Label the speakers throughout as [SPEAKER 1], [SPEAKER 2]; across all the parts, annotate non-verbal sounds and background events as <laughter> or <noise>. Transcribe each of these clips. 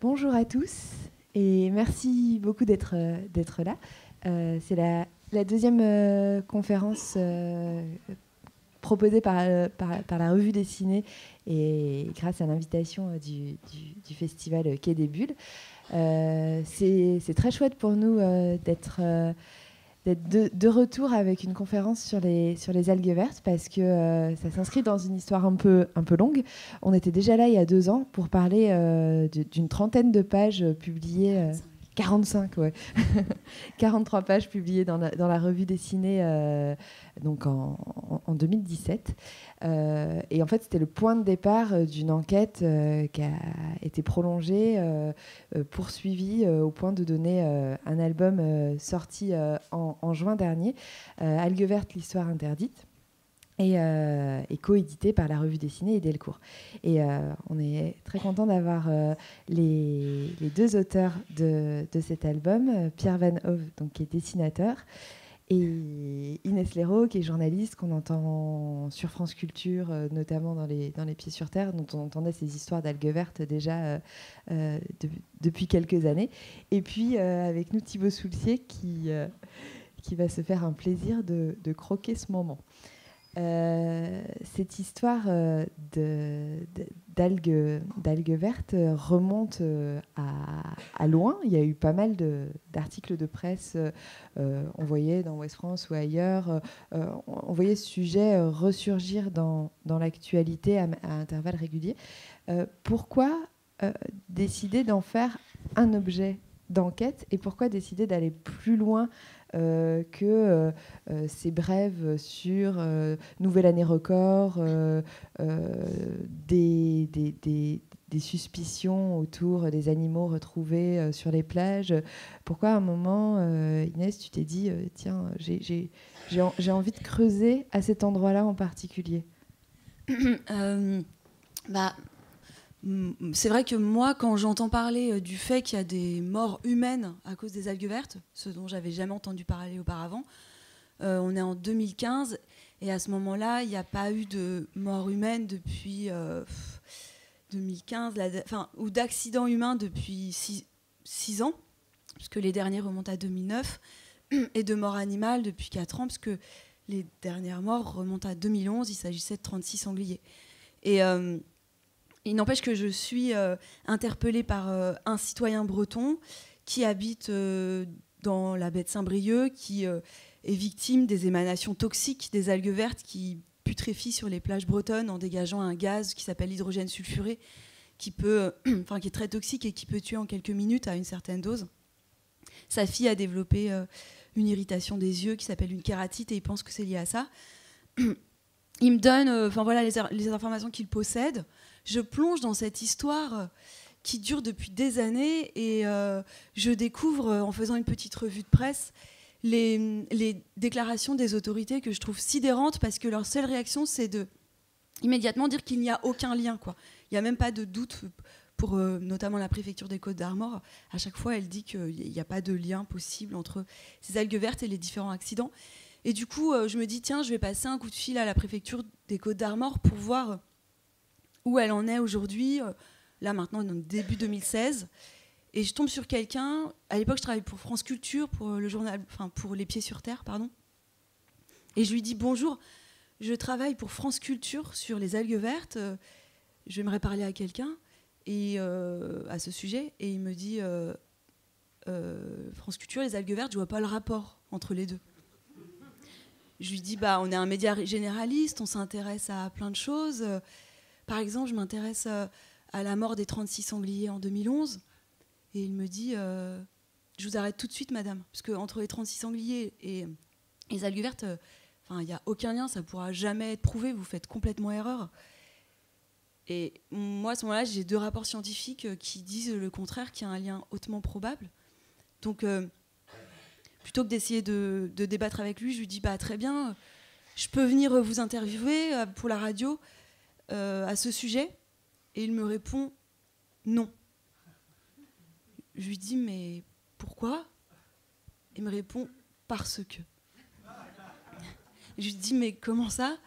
[SPEAKER 1] Bonjour à tous et merci beaucoup d'être d'être là. Euh, c'est la, deuxième euh, conférence euh, proposée par, la revue dessinée et grâce à l'invitation du, festival Quai des Bulles. c'est très chouette pour nous d'être de, retour avec une conférence sur les, sur les algues vertes parce que euh, ça s'inscrit dans une histoire un peu, un peu longue. On était déjà là il y a deux ans pour parler euh, d'une trentaine de pages publiées. Euh, 45, ouais. <laughs> 43 pages publiées dans la, revue dessinée euh, donc en, en, 2017. Euh, et en fait, c'était le point de départ euh, d'une enquête qui a été prolongée, poursuivie au point de donner un album sorti en, en, juin dernier, Algue verte, l'histoire interdite et, euh, et coédité par la revue dessinée et Delcourt. Et euh, on est très content d'avoir euh, les, deux auteurs de, cet album, Pierre Van Hove, donc, qui est dessinateur, et Inès Léraud, qui est journaliste, qu'on entend sur France Culture, notamment dans les, dans les Pieds sur Terre, dont on entendait ces histoires d'algues vertes déjà de, depuis quelques années. Et puis avec nous, Thibaut Soulcier, qui, qui va se faire un plaisir de croquer ce moment. Euh, cette histoire euh, d'algues vertes remonte euh, à, à, loin. Il y a eu pas mal d'articles de, de, presse, on voyait dans West France ou ailleurs, on, voyait ce sujet ressurgir dans, dans l'actualité à, à, intervalles réguliers. pourquoi décider d'en faire un objet d'enquête et pourquoi décider d'aller plus loin euh, que euh, euh, ces brèves sur Nouvelle Année Record, des, des, des, des, suspicions autour des animaux retrouvés sur les plages. Pourquoi à un moment, Inès, tu t'es dit, tiens, j'ai envie de creuser à cet endroit-là en particulier?
[SPEAKER 2] Bah, c'est vrai que moi, quand j'entends parler euh, du fait qu'il y a des morts humaines à cause des algues vertes, ce dont j'avais jamais entendu parler auparavant, euh, on est en 2015 et à ce moment-là, il n'y a pas eu de mort humaine depuis euh, 2015, la, enfin, ou d'accidents humains depuis 6 ans, puisque les derniers remontent à 2009, <clears throat> et de morts animales depuis 4 ans, puisque les dernières morts remontent à 2011, il s'agissait de 36 sangliers. Euh, il n'empêche que je suis euh, interpellée par euh, un citoyen breton qui habite euh, dans la baie de Saint-Brieuc, qui est victime des émanations toxiques des algues vertes qui putréfient sur les plages bretonnes en dégageant un gaz qui s'appelle l'hydrogène sulfuré, qui, peut, <clears throat> enfin, qui est très toxique et qui peut tuer en quelques minutes à une certaine dose. Sa fille a développé une irritation des yeux qui s'appelle une kératite et il pense que c'est lié à ça. <clears throat> il me donne voilà les informations qu'il possède je plonge dans cette histoire qui dure depuis des années et euh, je découvre en faisant une petite revue de presse les, les, déclarations des autorités que je trouve sidérantes parce que leur seule réaction c'est de immédiatement dire qu'il n'y a aucun lien quoi. Il n'y a même pas de doute pour euh, notamment la préfecture des Côtes d'Armor. À chaque fois, elle dit qu'il n'y a pas de lien possible entre ces algues vertes et les différents accidents. Et du coup, euh, je me dis tiens, je vais passer un coup de fil à la préfecture des Côtes d'Armor pour voir où elle en est aujourd'hui, euh, là maintenant, dans début 2016. Et je tombe sur quelqu'un. À l'époque, je travaillais pour France Culture, pour le journal, enfin pour Les Pieds sur Terre, pardon. Et je lui dis bonjour. Je travaille pour France Culture sur les algues vertes. Euh, J'aimerais parler à quelqu'un et euh, à ce sujet. Et il me dit euh, euh, France Culture, les algues vertes, je vois pas le rapport entre les deux. Je lui dis bah on est un média généraliste, on s'intéresse à plein de choses. Par exemple, je m'intéresse euh, à la mort des 36 sangliers en 2011. Et il me dit euh, Je vous arrête tout de suite, madame. Parce qu'entre les 36 sangliers et les algues vertes, euh, il n'y a aucun lien, ça ne pourra jamais être prouvé, vous faites complètement erreur. Et moi, à ce moment-là, j'ai deux rapports scientifiques qui disent le contraire, qu'il y a un lien hautement probable. Donc, plutôt que d'essayer de, de, débattre avec lui, je lui dis bah, Très bien, je peux venir vous interviewer pour la radio euh, à ce sujet Et il me répond non. Je lui dis mais pourquoi? Il me répond parce que. Je lui dis mais comment ça?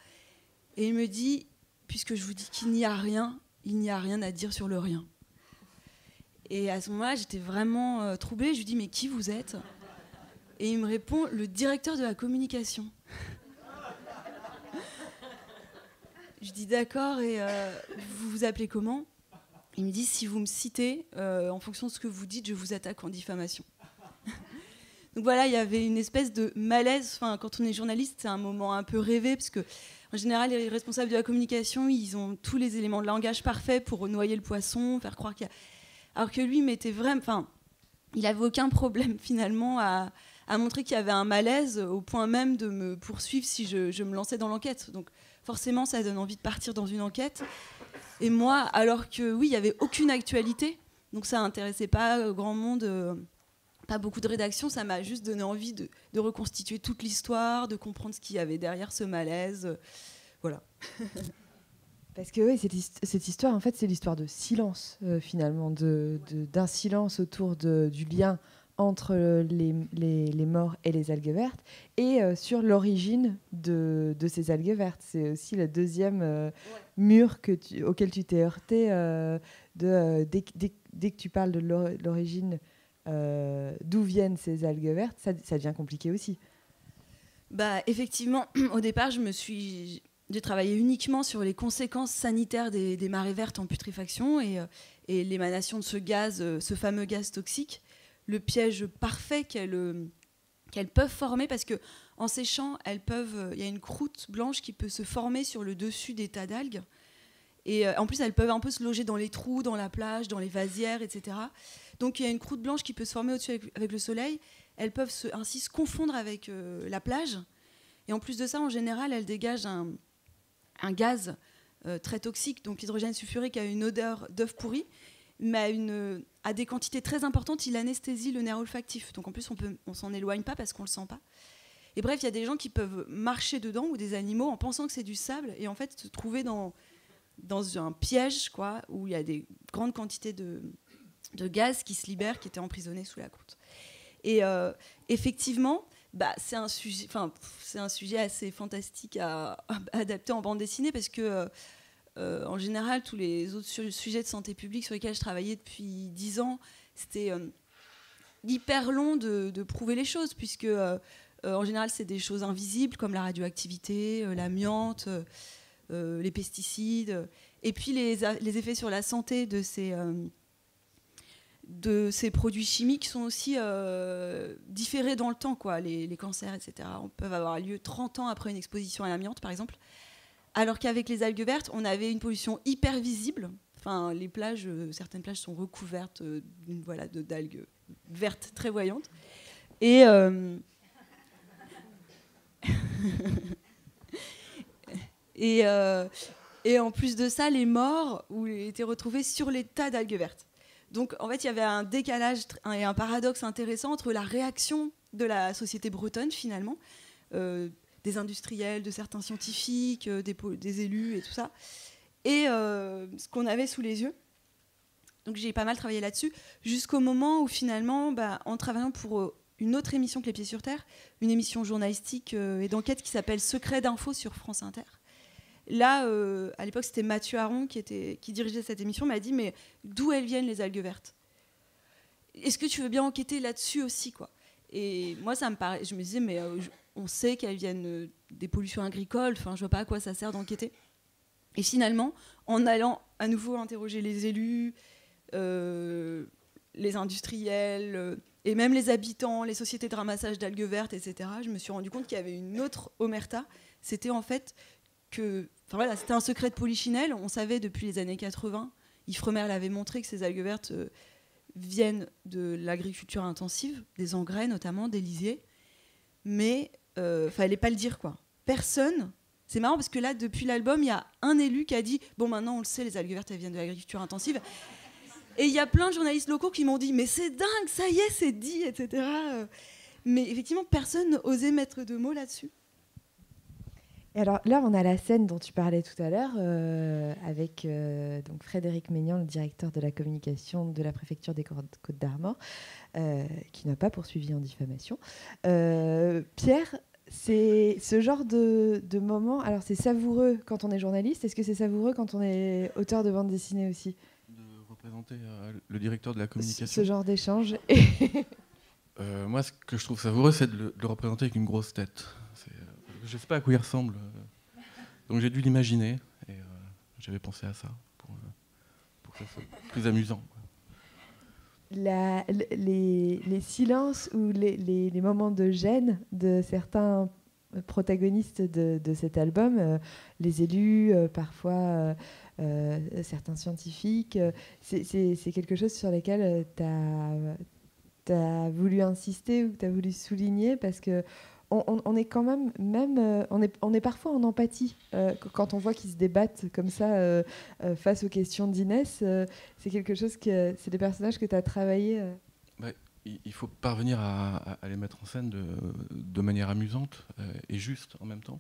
[SPEAKER 2] Et il me dit puisque je vous dis qu'il n'y a rien, il n'y a rien à dire sur le rien. Et à ce moment-là, j'étais vraiment euh, troublée. Je lui dis mais qui vous êtes? Et il me répond le directeur de la communication. Je dis d'accord et euh, vous vous appelez comment? Il me dit si vous me citez, euh, en fonction de ce que vous dites, je vous attaque en diffamation. <laughs> Donc voilà, il y avait une espèce de malaise. Enfin, quand on est journaliste, c'est un moment un peu rêvé parce que en général, les responsables de la communication, ils ont tous les éléments de langage parfaits pour noyer le poisson, faire croire qu'il y a alors que lui mettait vraiment, enfin, il avait aucun problème <laughs> finalement à, montrer qu'il y avait un malaise au point même de me poursuivre si je, me lançais dans l'enquête. Donc forcément, ça donne envie de partir dans une enquête. Et moi, alors que oui, il n'y avait aucune actualité, donc ça n'intéressait pas grand monde, euh, pas beaucoup de rédaction, ça m'a juste donné envie de, de reconstituer toute l'histoire, de comprendre ce qu'il y avait derrière ce malaise. Voilà. <laughs>
[SPEAKER 1] Parce que oui, cette, histoire, en fait, c'est l'histoire de silence, euh, finalement, d'un silence autour du lien entre les, morts et les algues vertes, et euh, sur l'origine de, ces algues vertes. C'est aussi le deuxième euh, mur auquel tu t'es heurté de, dès, que tu parles de l'origine, d'où viennent ces algues vertes, ça, ça devient compliqué aussi.
[SPEAKER 2] Bah, effectivement, <clears throat> au départ, je me suis j'ai travaillé uniquement sur les conséquences sanitaires des, marées vertes en putréfaction et, euh, l'émanation de ce gaz, euh, ce fameux gaz toxique, le piège parfait qu'elles euh, peuvent former parce que en séchant, elles peuvent, il y a une croûte blanche qui peut se former sur le dessus des tas d'algues. Et en plus, elles peuvent un peu se loger dans les trous, dans la plage, dans les vasières, etc. Donc il y a une croûte blanche qui peut se former au-dessus avec, le soleil. Elles peuvent ainsi se confondre avec la plage. Et en plus de ça, en général, elles dégagent un, gaz euh, très toxique, donc l'hydrogène sulfurique a une odeur d'œuf pourri, mais à, des quantités très importantes, il anesthésie le nerf olfactif. Donc en plus, on ne s'en éloigne pas parce qu'on ne le sent pas. Et bref, il y a des gens qui peuvent marcher dedans ou des animaux en pensant que c'est du sable et en fait se trouver dans, un piège quoi, où il y a des grandes quantités de, gaz qui se libèrent, qui étaient emprisonnés sous la croûte. Et euh, effectivement, bah, c'est un sujet, enfin, c'est un sujet assez fantastique à, adapter en bande dessinée parce que, euh, en général, tous les autres sujets de santé publique sur lesquels je travaillais depuis dix ans, c'était euh, hyper long de, prouver les choses puisque, euh, en général, c'est des choses invisibles comme la radioactivité, l'amiante, les pesticides, et puis les, les, effets sur la santé de ces produits chimiques sont aussi euh, différés dans le temps. Quoi. Les, cancers, etc., peuvent avoir lieu 30 ans après une exposition à l'amiante, par exemple. Alors qu'avec les algues vertes, on avait une pollution hyper visible. Enfin, les plages, euh, certaines plages sont recouvertes euh, voilà, d'algues vertes très voyantes. Et, <laughs> et, et en plus de ça, les morts été retrouvés sur les tas d'algues vertes. Donc en fait, il y avait un décalage et un paradoxe intéressant entre la réaction de la société bretonne finalement, euh, des industriels, de certains scientifiques, euh, des, élus et tout ça, et euh, ce qu'on avait sous les yeux. Donc j'ai pas mal travaillé là-dessus, jusqu'au moment où finalement, bah, en travaillant pour une autre émission que Les Pieds sur Terre, une émission journalistique et d'enquête qui s'appelle Secret d'info sur France Inter, Là, euh, à l'époque, c'était Mathieu Aron qui, dirigeait cette émission, m'a dit Mais d'où elles viennent les algues vertes? Est-ce que tu veux bien enquêter là-dessus aussi quoi? Et moi, ça me paraît. Je me disais Mais euh, on sait qu'elles viennent euh, des pollutions agricoles, enfin, je vois pas à quoi ça sert d'enquêter. Et finalement, en allant à nouveau interroger les élus, les industriels, et même les habitants, les sociétés de ramassage d'algues vertes, etc., je me suis rendu compte qu'il y avait une autre omerta. C'était en fait que. Enfin voilà, c'était un secret de Polichinelle. On savait depuis les années 80. Ifremer l'avait montré que ces algues vertes euh, viennent de l'agriculture intensive, des engrais notamment, des lisiers. Mais euh, fallait pas le dire quoi. Personne. C'est marrant parce que là, depuis l'album, il y a un élu qui a dit Bon, maintenant on le sait, les algues vertes, elles viennent de l'agriculture intensive. Et il y a plein de journalistes locaux qui m'ont dit Mais c'est dingue, ça y est, c'est dit, etc. Mais effectivement, personne n'osait mettre de mots là-dessus
[SPEAKER 1] alors là, on a la scène dont tu parlais tout à l'heure euh, avec euh, donc Frédéric Maignan, le directeur de la communication de la préfecture des Côtes d'Armor, euh, qui n'a pas poursuivi en diffamation. Pierre, c'est ce genre de, de moment. Alors c'est savoureux quand on est journaliste. Est-ce que c'est savoureux quand on est auteur de bande dessinée aussi?
[SPEAKER 3] Représenter le directeur de la communication.
[SPEAKER 1] Ce genre d'échange.
[SPEAKER 3] moi, ce que je trouve savoureux, c'est de, le représenter avec une grosse tête. Je sais pas à quoi il ressemble. donc j'ai dû l'imaginer et j'avais pensé à ça pour, pour que ça soit plus amusant
[SPEAKER 1] les, silences ou les, moments de gêne de certains protagonistes de, cet album, euh, les élus, euh, parfois euh, certains scientifiques, c'est quelque chose sur lequel tu as, voulu insister ou tu as voulu souligner parce que on, est quand même, même euh, on, est, on est parfois en empathie euh, quand on voit qu'ils se débattent comme ça euh, face aux questions d'Inès. c'est quelque chose que c'est des personnages que tu as travaillé.
[SPEAKER 3] il faut parvenir à, les mettre en scène de, de manière amusante et juste en même temps.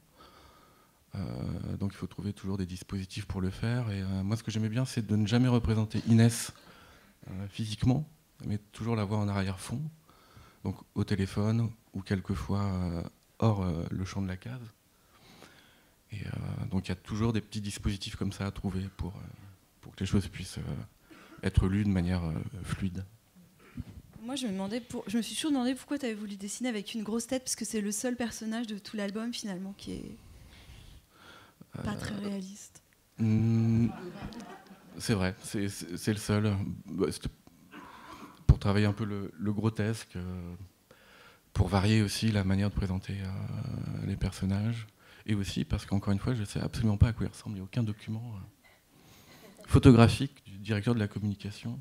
[SPEAKER 3] donc il faut trouver toujours des dispositifs pour le faire. Et moi, ce que j'aimais bien, c'est de ne jamais représenter Inès physiquement, mais toujours la voir en arrière-fond donc au téléphone ou quelquefois euh, hors euh, le champ de la case. Et euh, donc il y a toujours des petits dispositifs comme ça à trouver pour, pour que les choses puissent être lues de manière fluide.
[SPEAKER 2] Moi, je me, demandais pour... je me suis toujours demandé pourquoi tu avais voulu dessiner avec une grosse tête, parce que c'est le seul personnage de tout l'album finalement qui est pas très réaliste.
[SPEAKER 3] Hmm, c'est vrai, c'est le seul. Travailler un peu le, grotesque, euh, pour varier aussi la manière de présenter euh, les personnages, et aussi parce qu'encore une fois, je ne sais absolument pas à quoi il ressemble, il n'y a aucun document euh, photographique du directeur de la communication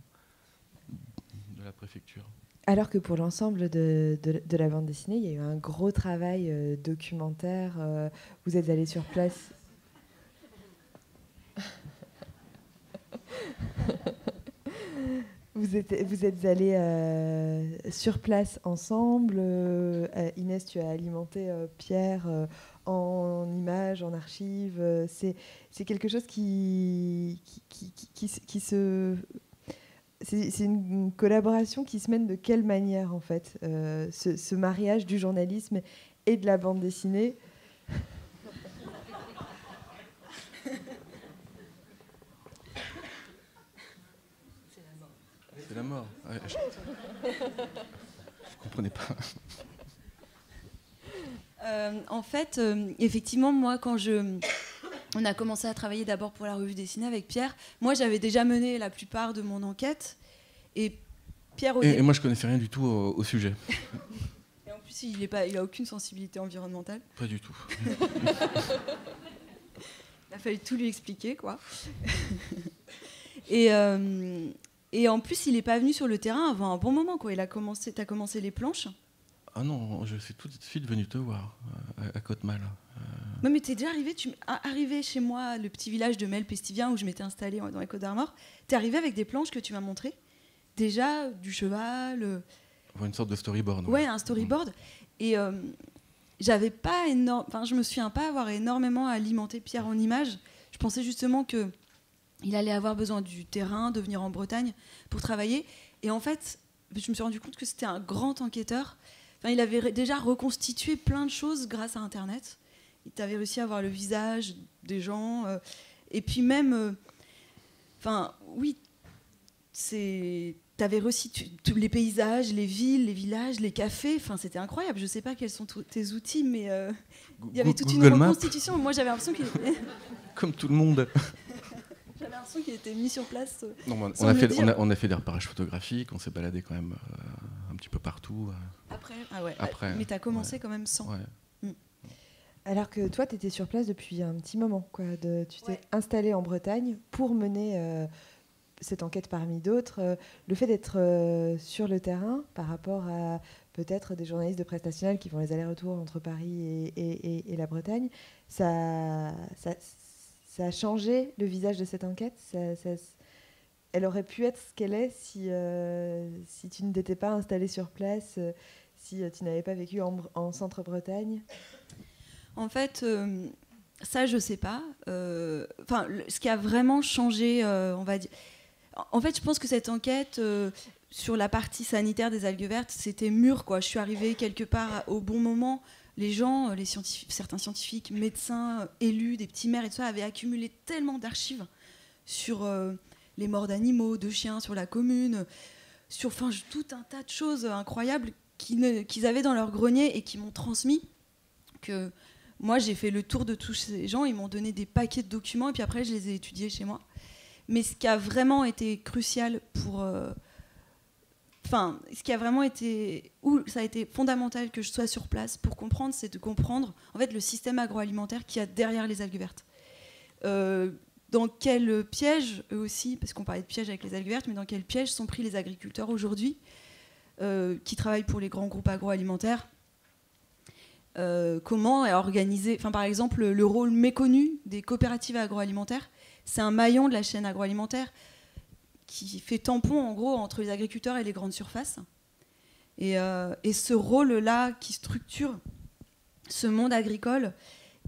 [SPEAKER 3] de la préfecture.
[SPEAKER 1] Alors que pour l'ensemble de, de, la bande dessinée, il y a eu un gros travail documentaire. vous êtes allé sur place. <laughs> Vous êtes, vous êtes allés euh, sur place ensemble. Euh, Inès, tu as alimenté euh, Pierre en images, en archives. c'est, quelque chose qui, qui, qui, se. C'est, une collaboration qui se mène de quelle manière, en fait ce, mariage du journalisme et de la bande dessinée?
[SPEAKER 3] La mort. je ne comprenais pas. <laughs>
[SPEAKER 2] Euh, en fait, euh, effectivement, moi, quand je, on a commencé à travailler d'abord pour la revue dessinée avec Pierre, moi, j'avais déjà mené la plupart de mon enquête. Et Pierre.
[SPEAKER 3] et, moi, je connaissais rien du tout au, sujet. <laughs>
[SPEAKER 2] et en plus, il n'a aucune sensibilité environnementale.
[SPEAKER 3] Pas du tout. <laughs>
[SPEAKER 2] il a fallu tout lui expliquer, quoi. et, euh, et en plus, il n'est pas venu sur le terrain avant un bon moment. Quoi. Il a commencé, as commencé les planches
[SPEAKER 3] Ah non, je suis tout de suite venu te voir euh, à, Côte-Mal.
[SPEAKER 2] Euh... Non, mais es déjà arrivé, tu arrivé chez moi, le petit village de Pestivien où je m'étais installé dans les Côtes d'Armor. es arrivé avec des planches que tu m'as montrées. Déjà, du cheval. Euh,
[SPEAKER 3] une sorte de storyboard.
[SPEAKER 2] Ouais, un storyboard. Et euh, j'avais pas énorme. Enfin, je me souviens pas avoir énormément alimenté Pierre en images. Je pensais justement que il allait avoir besoin du terrain, de venir en Bretagne pour travailler. Et en fait, je me suis rendu compte que c'était un grand enquêteur. Enfin, il avait déjà reconstitué plein de choses grâce à Internet. Il avait réussi à voir le visage des gens. Euh, et puis même, euh, enfin, oui, c'est tu avais reçu tous les paysages, les villes, les villages, les cafés. Enfin, c'était incroyable. Je ne sais pas quels sont tes outils, mais euh, il y avait toute une reconstitution. Moi, j'avais l'impression qu'il. <laughs> <laughs>
[SPEAKER 3] Comme tout le monde.
[SPEAKER 2] J'avais l'impression qu'il était mis sur place. Euh,
[SPEAKER 3] on, a fait, on, a, fait, des reparages photographiques, on s'est baladé quand même euh, un petit peu partout.
[SPEAKER 2] Euh. Après, ah ouais. Après, Mais tu as commencé quand même sans. Mm.
[SPEAKER 1] Alors que toi, tu étais sur place depuis un petit moment. Quoi, de, tu t'es installé en Bretagne pour mener cette enquête parmi d'autres. le fait d'être sur le terrain par rapport à peut-être des journalistes de prestationnels qui font les allers-retours entre Paris et, et, et, la Bretagne, ça, ça, ça a changé le visage de cette enquête? Elle aurait pu être ce qu'elle est si, euh, si tu ne t'étais pas installé sur place, euh, si euh, tu n'avais pas vécu en, Centre-Bretagne?
[SPEAKER 2] En fait, ça, je ne sais pas. Enfin, ce qui a vraiment changé, on va dire. En fait, je pense que cette enquête sur la partie sanitaire des algues vertes, c'était mûr. Quoi. Je suis arrivée quelque part au bon moment les gens, euh, certains scientifiques, médecins, euh, élus, des petits maires et tout ça, avaient accumulé tellement d'archives sur euh, les morts d'animaux, de chiens sur la commune, sur tout un tas de choses incroyables qu'ils avaient dans leur grenier et qui m'ont transmis. Que moi, j'ai fait le tour de tous ces gens, ils m'ont donné des paquets de documents et puis après, je les ai étudiés chez moi. Mais ce qui a vraiment été crucial pour. Enfin, ce qui a vraiment été. Où ça a été fondamental que je sois sur place pour comprendre, c'est de comprendre en fait le système agroalimentaire qu'il y a derrière les algues vertes. Euh, dans quel piège, eux aussi, parce qu'on parlait de piège avec les algues vertes, mais dans quel piège sont pris les agriculteurs aujourd'hui euh, qui travaillent pour les grands groupes agroalimentaires Comment est organisé, enfin, par exemple, le rôle méconnu des coopératives agroalimentaires c'est un maillon de la chaîne agroalimentaire qui fait tampon en gros entre les agriculteurs et les grandes surfaces. Et, euh, ce rôle-là qui structure ce monde agricole,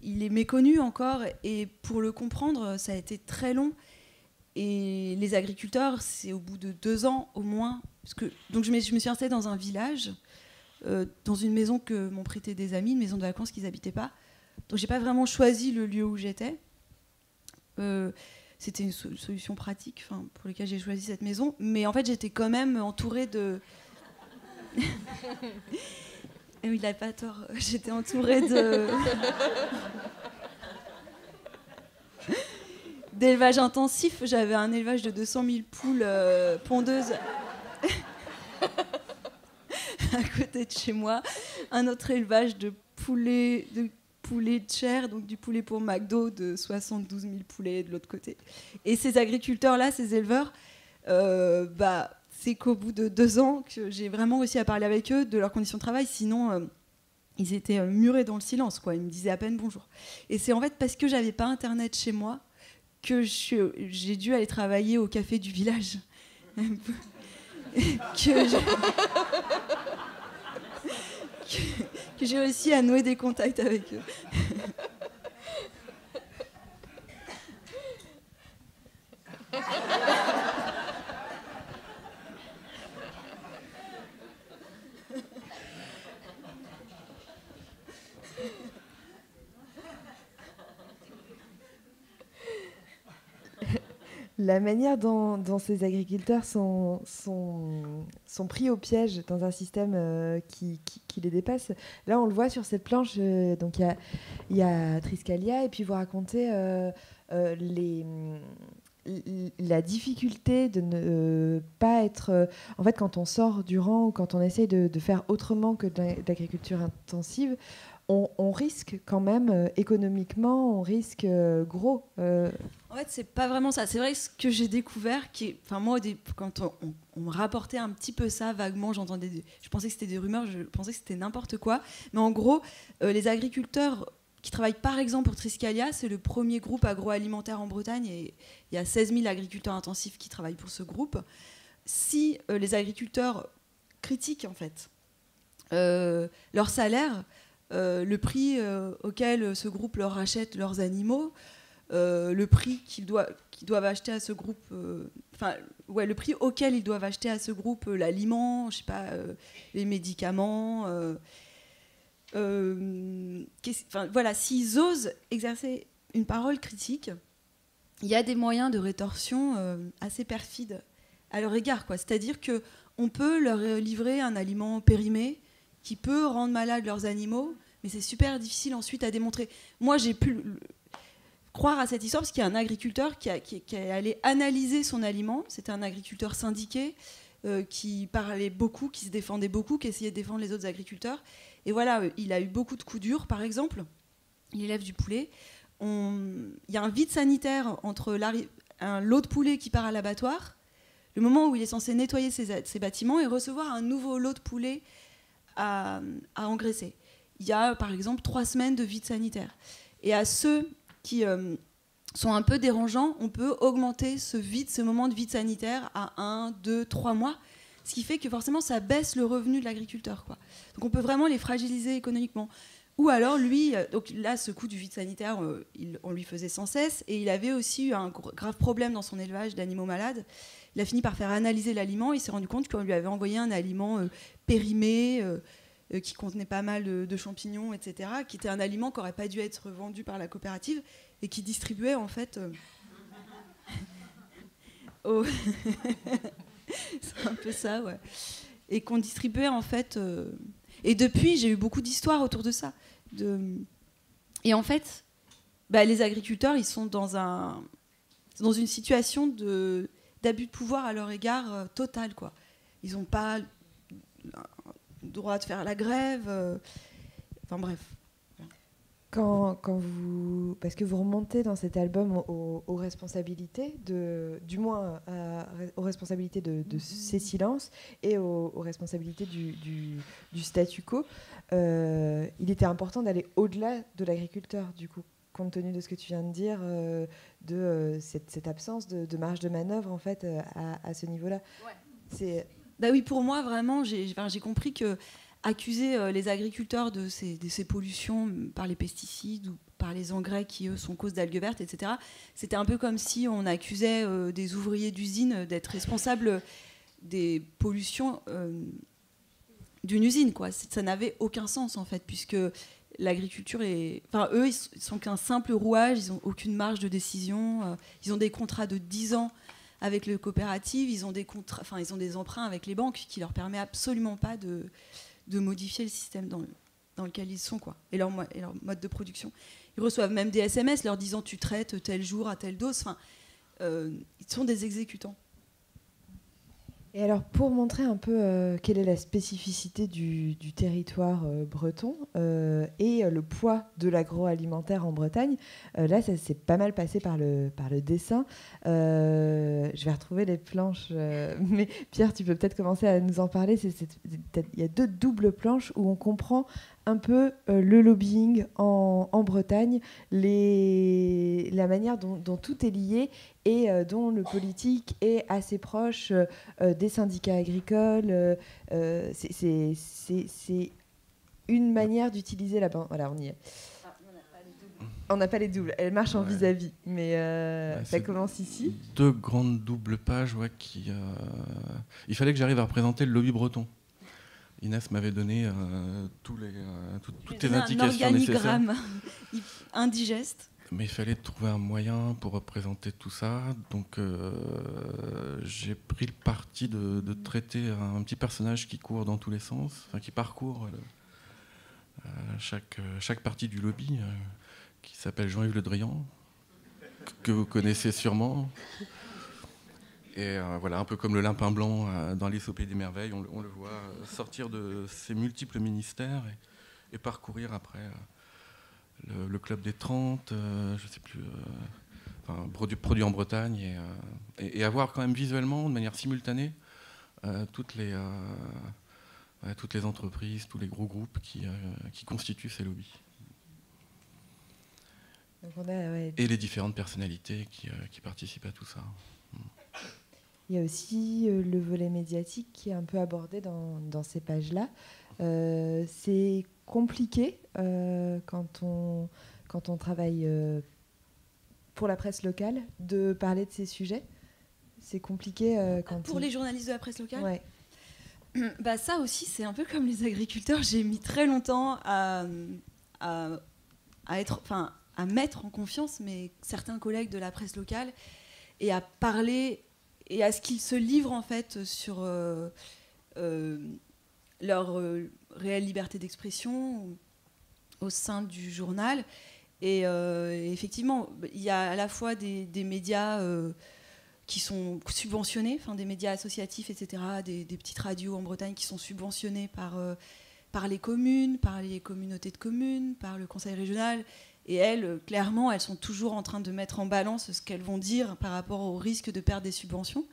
[SPEAKER 2] il est méconnu encore et pour le comprendre, ça a été très long. Et les agriculteurs, c'est au bout de deux ans au moins. Parce que, donc je me, je me suis installée dans un village, euh, dans une maison que m'ont prêté des amis, une maison de vacances qu'ils n'habitaient pas. Donc j'ai pas vraiment choisi le lieu où j'étais. Euh, c'était une solution pratique pour laquelle j'ai choisi cette maison. Mais en fait, j'étais quand même entourée de. Il n'a pas tort. J'étais entourée de. <laughs> d'élevage intensif. J'avais un élevage de 200 000 poules euh, pondeuses <laughs> à côté de chez moi. Un autre élevage de poulets, de poulet de chair, donc du poulet pour McDo de 72 000 poulets de l'autre côté. Et ces agriculteurs-là, ces éleveurs, euh, bah, c'est qu'au bout de deux ans que j'ai vraiment réussi à parler avec eux de leurs conditions de travail. Sinon, euh, ils étaient euh, murés dans le silence. Quoi. Ils me disaient à peine bonjour. Et c'est en fait parce que j'avais pas Internet chez moi que j'ai dû aller travailler au café du village. <laughs> j'ai réussi à nouer des contacts avec eux. <laughs>
[SPEAKER 1] la manière dont, ces agriculteurs sont, pris au piège dans un système euh, qui, les dépasse. Là, on le voit sur cette planche. Euh, donc, il y a, Triscalia, et puis vous racontez euh, les, la difficulté de ne pas être. en fait, quand on sort du rang ou quand on essaye de, faire autrement que de l'agriculture intensive, on, risque quand même économiquement, on risque gros.
[SPEAKER 2] Euh. En fait, c'est pas vraiment ça. C'est vrai que ce que j'ai découvert, qui, enfin moi, quand on, me rapportait un petit peu ça vaguement, j'entendais, je pensais que c'était des rumeurs, je pensais que c'était n'importe quoi. Mais en gros, les agriculteurs qui travaillent par exemple pour Triscalia, c'est le premier groupe agroalimentaire en Bretagne et il y a 16 000 agriculteurs intensifs qui travaillent pour ce groupe. Si les agriculteurs critiquent en fait leur salaire, euh, le prix euh, auquel ce groupe leur achète leurs animaux, euh, le prix qu'ils doivent, acheter à ce groupe, enfin, ouais, le prix auquel ils doivent acheter à ce groupe l'aliment, je sais pas, les médicaments. voilà, s'ils osent exercer une parole critique, il y a des moyens de rétorsion assez perfides à leur égard, quoi. C'est-à-dire que on peut leur livrer un aliment périmé qui peut rendre malade leurs animaux, mais c'est super difficile ensuite à démontrer. Moi, j'ai pu croire à cette histoire parce qu'il y a un agriculteur qui, est allé analyser son aliment. C'était un agriculteur syndiqué euh, qui parlait beaucoup, qui se défendait beaucoup, qui essayait de défendre les autres agriculteurs. Et voilà, euh, il a eu beaucoup de coups durs, par exemple. Il élève du poulet. Il y a un vide sanitaire entre un lot de poulet qui part à l'abattoir, le moment où il est censé nettoyer ses, bâtiments et recevoir un nouveau lot de poulet à, à engraisser il y a par exemple trois semaines de vide sanitaire. Et à ceux qui euh, sont un peu dérangeants, on peut augmenter ce vide, ce moment de vide sanitaire à un, deux, trois mois, ce qui fait que forcément ça baisse le revenu de l'agriculteur. Donc on peut vraiment les fragiliser économiquement. Ou alors lui, euh, donc là ce coup du vide sanitaire, euh, on lui faisait sans cesse, et il avait aussi eu un grave problème dans son élevage d'animaux malades. Il a fini par faire analyser l'aliment, il s'est rendu compte qu'on lui avait envoyé un aliment périmé, qui contenait pas mal de, champignons, etc., qui était un aliment qui n'aurait pas dû être vendu par la coopérative et qui distribuait en fait. Euh, <laughs> <laughs> c'est un peu ça, ouais. Et qu'on distribuait en fait. euh, Et depuis, j'ai eu beaucoup d'histoires autour de ça. Et en fait, bah, les agriculteurs, ils sont dans, un... dans une situation de... d'abus de pouvoir à leur égard euh, total. Quoi. Ils n'ont pas droit de faire la grève. euh, Enfin bref.
[SPEAKER 1] Quand, quand vous, parce que vous remontez dans cet album aux, aux responsabilités, de, du moins à- aux responsabilités de, de ces silences et aux, aux responsabilités du, du- du statu quo, euh, il était important d'aller au-delà de l'agriculteur, du coup, compte tenu de ce que tu viens de dire, euh, de euh, cette, cette absence de, de marge de manœuvre en fait à, à ce niveau-là. C'est
[SPEAKER 2] Bah oui, pour moi, vraiment, j'ai compris que accuser euh, les agriculteurs de ces, pollutions mm, par les pesticides ou par les engrais qui, eux, sont cause d'algues vertes, etc., c'était un peu comme si on accusait euh, des ouvriers d'usine d'être responsables des pollutions euh, d'une usine. Ça n'avait aucun sens, en fait, puisque l'agriculture est... Enfin, eux, ils sont qu'un simple rouage, ils n'ont aucune marge de décision, ils ont des contrats de 10 ans avec les coopératives, ils ont des contrats, ils ont des emprunts avec les banques qui leur permet absolument pas de, modifier le système dans, le- lequel ils sont et leur, mode de production. Ils reçoivent même des SMS leur disant tu traites tel jour à telle dose. Euh, ils sont des exécutants.
[SPEAKER 1] Et alors, pour montrer un peu euh, quelle est la spécificité du, territoire euh, breton euh, et le poids de l'agroalimentaire en Bretagne, là, ça s'est pas mal passé par le, dessin. Je vais retrouver les planches, <laughs> mais Pierre, tu peux peut-être commencer à nous en parler. Il y a deux doubles planches où on comprend un peu euh, le lobbying en, en Bretagne, les, la manière dont, dont tout est lié et euh, dont le politique est assez proche euh, des syndicats agricoles. c'est- une manière d'utiliser la bande. Voilà, on y est. On n'a pas les doubles. Elle marche en
[SPEAKER 3] Ouais.
[SPEAKER 1] vis-à-vis, mais euh,
[SPEAKER 3] Ouais,
[SPEAKER 1] ça commence ici.
[SPEAKER 3] Deux grandes doubles pages, ouais, qui. euh, Il fallait que j'arrive à représenter le lobby breton. Inès m'avait donné euh, tous les, euh, tout- toutes les
[SPEAKER 2] un
[SPEAKER 3] indications nécessaires.
[SPEAKER 2] organigramme <laughs> indigeste.
[SPEAKER 3] Mais il fallait trouver un moyen pour représenter tout ça. Donc euh, j'ai pris le parti de, de traiter un petit personnage qui court dans tous les sens, enfin qui parcourt le- chaque, chaque partie du lobby, qui s'appelle Jean-Yves Le Drian, que vous connaissez sûrement. Et euh, voilà, un peu comme le limpin blanc euh, dans l'Is au Pays des Merveilles, on, le- on le voit euh, sortir de ses multiples ministères et, et parcourir après le, le club des 30, euh, je sais plus, enfin, produit, produit en Bretagne, et, et- et avoir quand même visuellement, de manière simultanée, toutes, les, ouais, toutes les entreprises, tous les gros groupes qui, qui constituent ces lobbies.
[SPEAKER 1] Donc on a, ouais,
[SPEAKER 3] Et les différentes personnalités qui, qui participent à tout ça.
[SPEAKER 1] Il y a aussi euh, le volet médiatique qui est un peu abordé dans, dans ces pages-là. Euh, c'est compliqué euh, quand, on, quand on travaille euh, pour la presse locale de parler de ces sujets. C'est compliqué euh, quand
[SPEAKER 2] Pour
[SPEAKER 1] on-
[SPEAKER 2] les journalistes de la presse locale,
[SPEAKER 1] Ouais. <clears throat>
[SPEAKER 2] Bah ça aussi, c'est un peu comme les agriculteurs. J'ai mis très longtemps à, à, à être, enfin, à mettre en confiance mes certains collègues de la presse locale et à parler et à ce qu'ils se livrent en fait sur euh, euh, leur euh, réelle liberté d'expression au sein du journal. Et effectivement, il y a à la fois des, médias qui sont subventionnés, des médias associatifs, etc., des, petites radios en Bretagne qui sont subventionnées par les communes, par les communautés de communes, par le conseil régional. Et elles, euh, clairement, elles sont toujours en train de mettre en balance ce qu'elles vont dire par rapport au risque de perdre des subventions.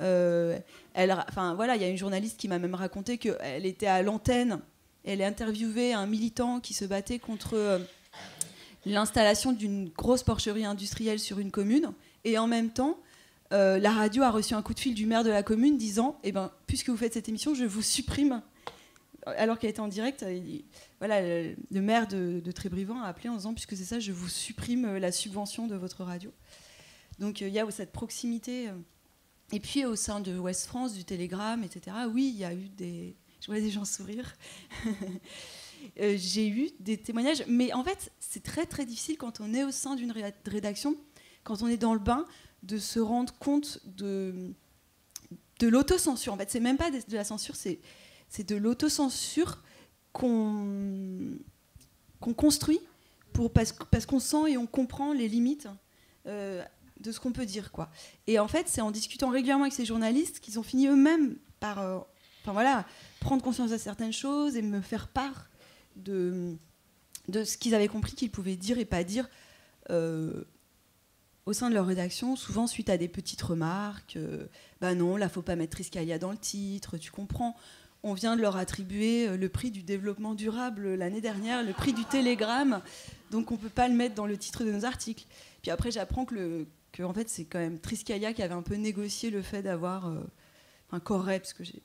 [SPEAKER 2] Euh, enfin voilà, il y a une journaliste qui m'a même raconté qu'elle était à l'antenne, elle a interviewé un militant qui se battait contre euh, l'installation d'une grosse porcherie industrielle sur une commune, et en même temps, la radio a reçu un coup de fil du maire de la commune disant Eh ben, puisque vous faites cette émission, je vous supprime. Alors qu'elle était en direct, il- voilà, le, maire de, de Trébriand a appelé en disant Puisque c'est ça, je vous supprime euh, la subvention de votre radio. Donc euh, il y a cette proximité. euh. Et puis au sein de Ouest France, du Télégramme, etc., oui, il y a eu des. Je vois des gens sourire. <laughs> J'ai eu des témoignages, mais en fait, c'est très très difficile quand on est au sein d'une ré- rédaction, quand on est dans le bain, de se rendre compte de, de l'autocensure. En fait, c'est même pas de la censure, c'est, c'est de l'autocensure qu'on, construit pour, parce, qu'on sent et on comprend les limites euh, de ce qu'on peut dire. Quoi. Et en fait, c'est en discutant régulièrement avec ces journalistes qu'ils ont fini eux-mêmes par euh, voilà, prendre conscience de certaines choses et me faire part de, ce qu'ils avaient compris qu'ils pouvaient dire et pas dire. Euh, au sein de leur rédaction, souvent suite à des petites remarques, bah non, là faut pas mettre Triskalia dans le titre, tu comprends. On vient de leur attribuer euh, le prix du développement durable l'année dernière, le prix du télégramme, donc on peut pas le mettre dans le titre de nos articles. Puis après, j'apprends que, le, que en fait, c'est quand même Triskalia qui avait un peu négocié le fait d'avoir, euh, enfin Corée, parce que j'ai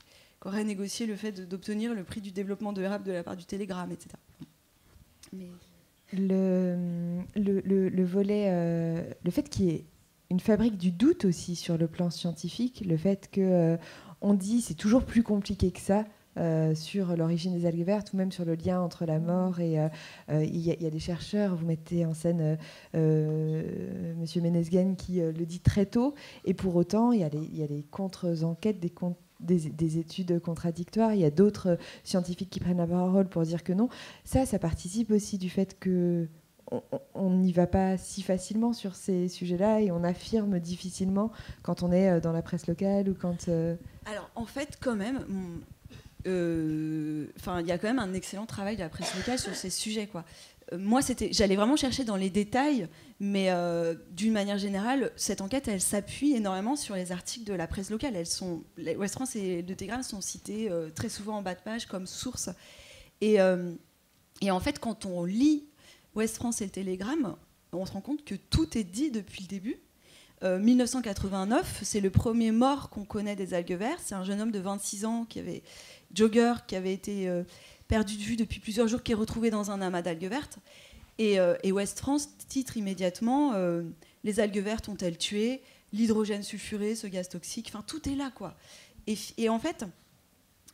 [SPEAKER 2] négocié le fait d'obtenir le prix du développement durable de la part du télégramme, etc.
[SPEAKER 1] Mais le, le, le, volet, euh, le fait qu'il y ait une fabrique du doute aussi sur le plan scientifique, le fait que on dit c'est toujours plus compliqué que ça. Euh, sur l'origine des algues vertes ou même sur le lien entre la mort et il y, a des chercheurs, vous mettez en scène Monsieur Menesgen qui le dit très tôt et pour autant il y a des contre-enquêtes, des contre des, études contradictoires. Il y a d'autres scientifiques qui prennent la parole pour dire que non. Ça, ça participe aussi du fait que on n'y va pas si facilement sur ces sujets-là et on affirme difficilement quand on est euh, dans la presse locale ou quand. Euh,
[SPEAKER 2] Alors en fait, quand même, euh, enfin, il y a quand même un excellent travail de la presse locale sur ces sujets, quoi. Moi, c'était, j'allais vraiment chercher dans les détails, mais d'une manière générale, cette enquête, elle s'appuie énormément sur les articles de la presse locale. Elles sont, West France et le Télégramme sont cités très souvent en bas de page comme source. Et, et, en fait, quand on lit West France et le Télégramme, on se rend compte que tout est dit depuis le début. 1989, c'est le premier mort qu'on connaît des algues vertes. C'est un jeune homme de 26 ans qui avait jogger, qui avait été perdu de vue depuis plusieurs jours, qui est retrouvé dans un amas d'algues vertes. Et, euh, West France titre immédiatement euh, Les algues vertes ont-elles tué? L'hydrogène sulfuré, ce gaz toxique, enfin tout est là quoi. Et, en fait,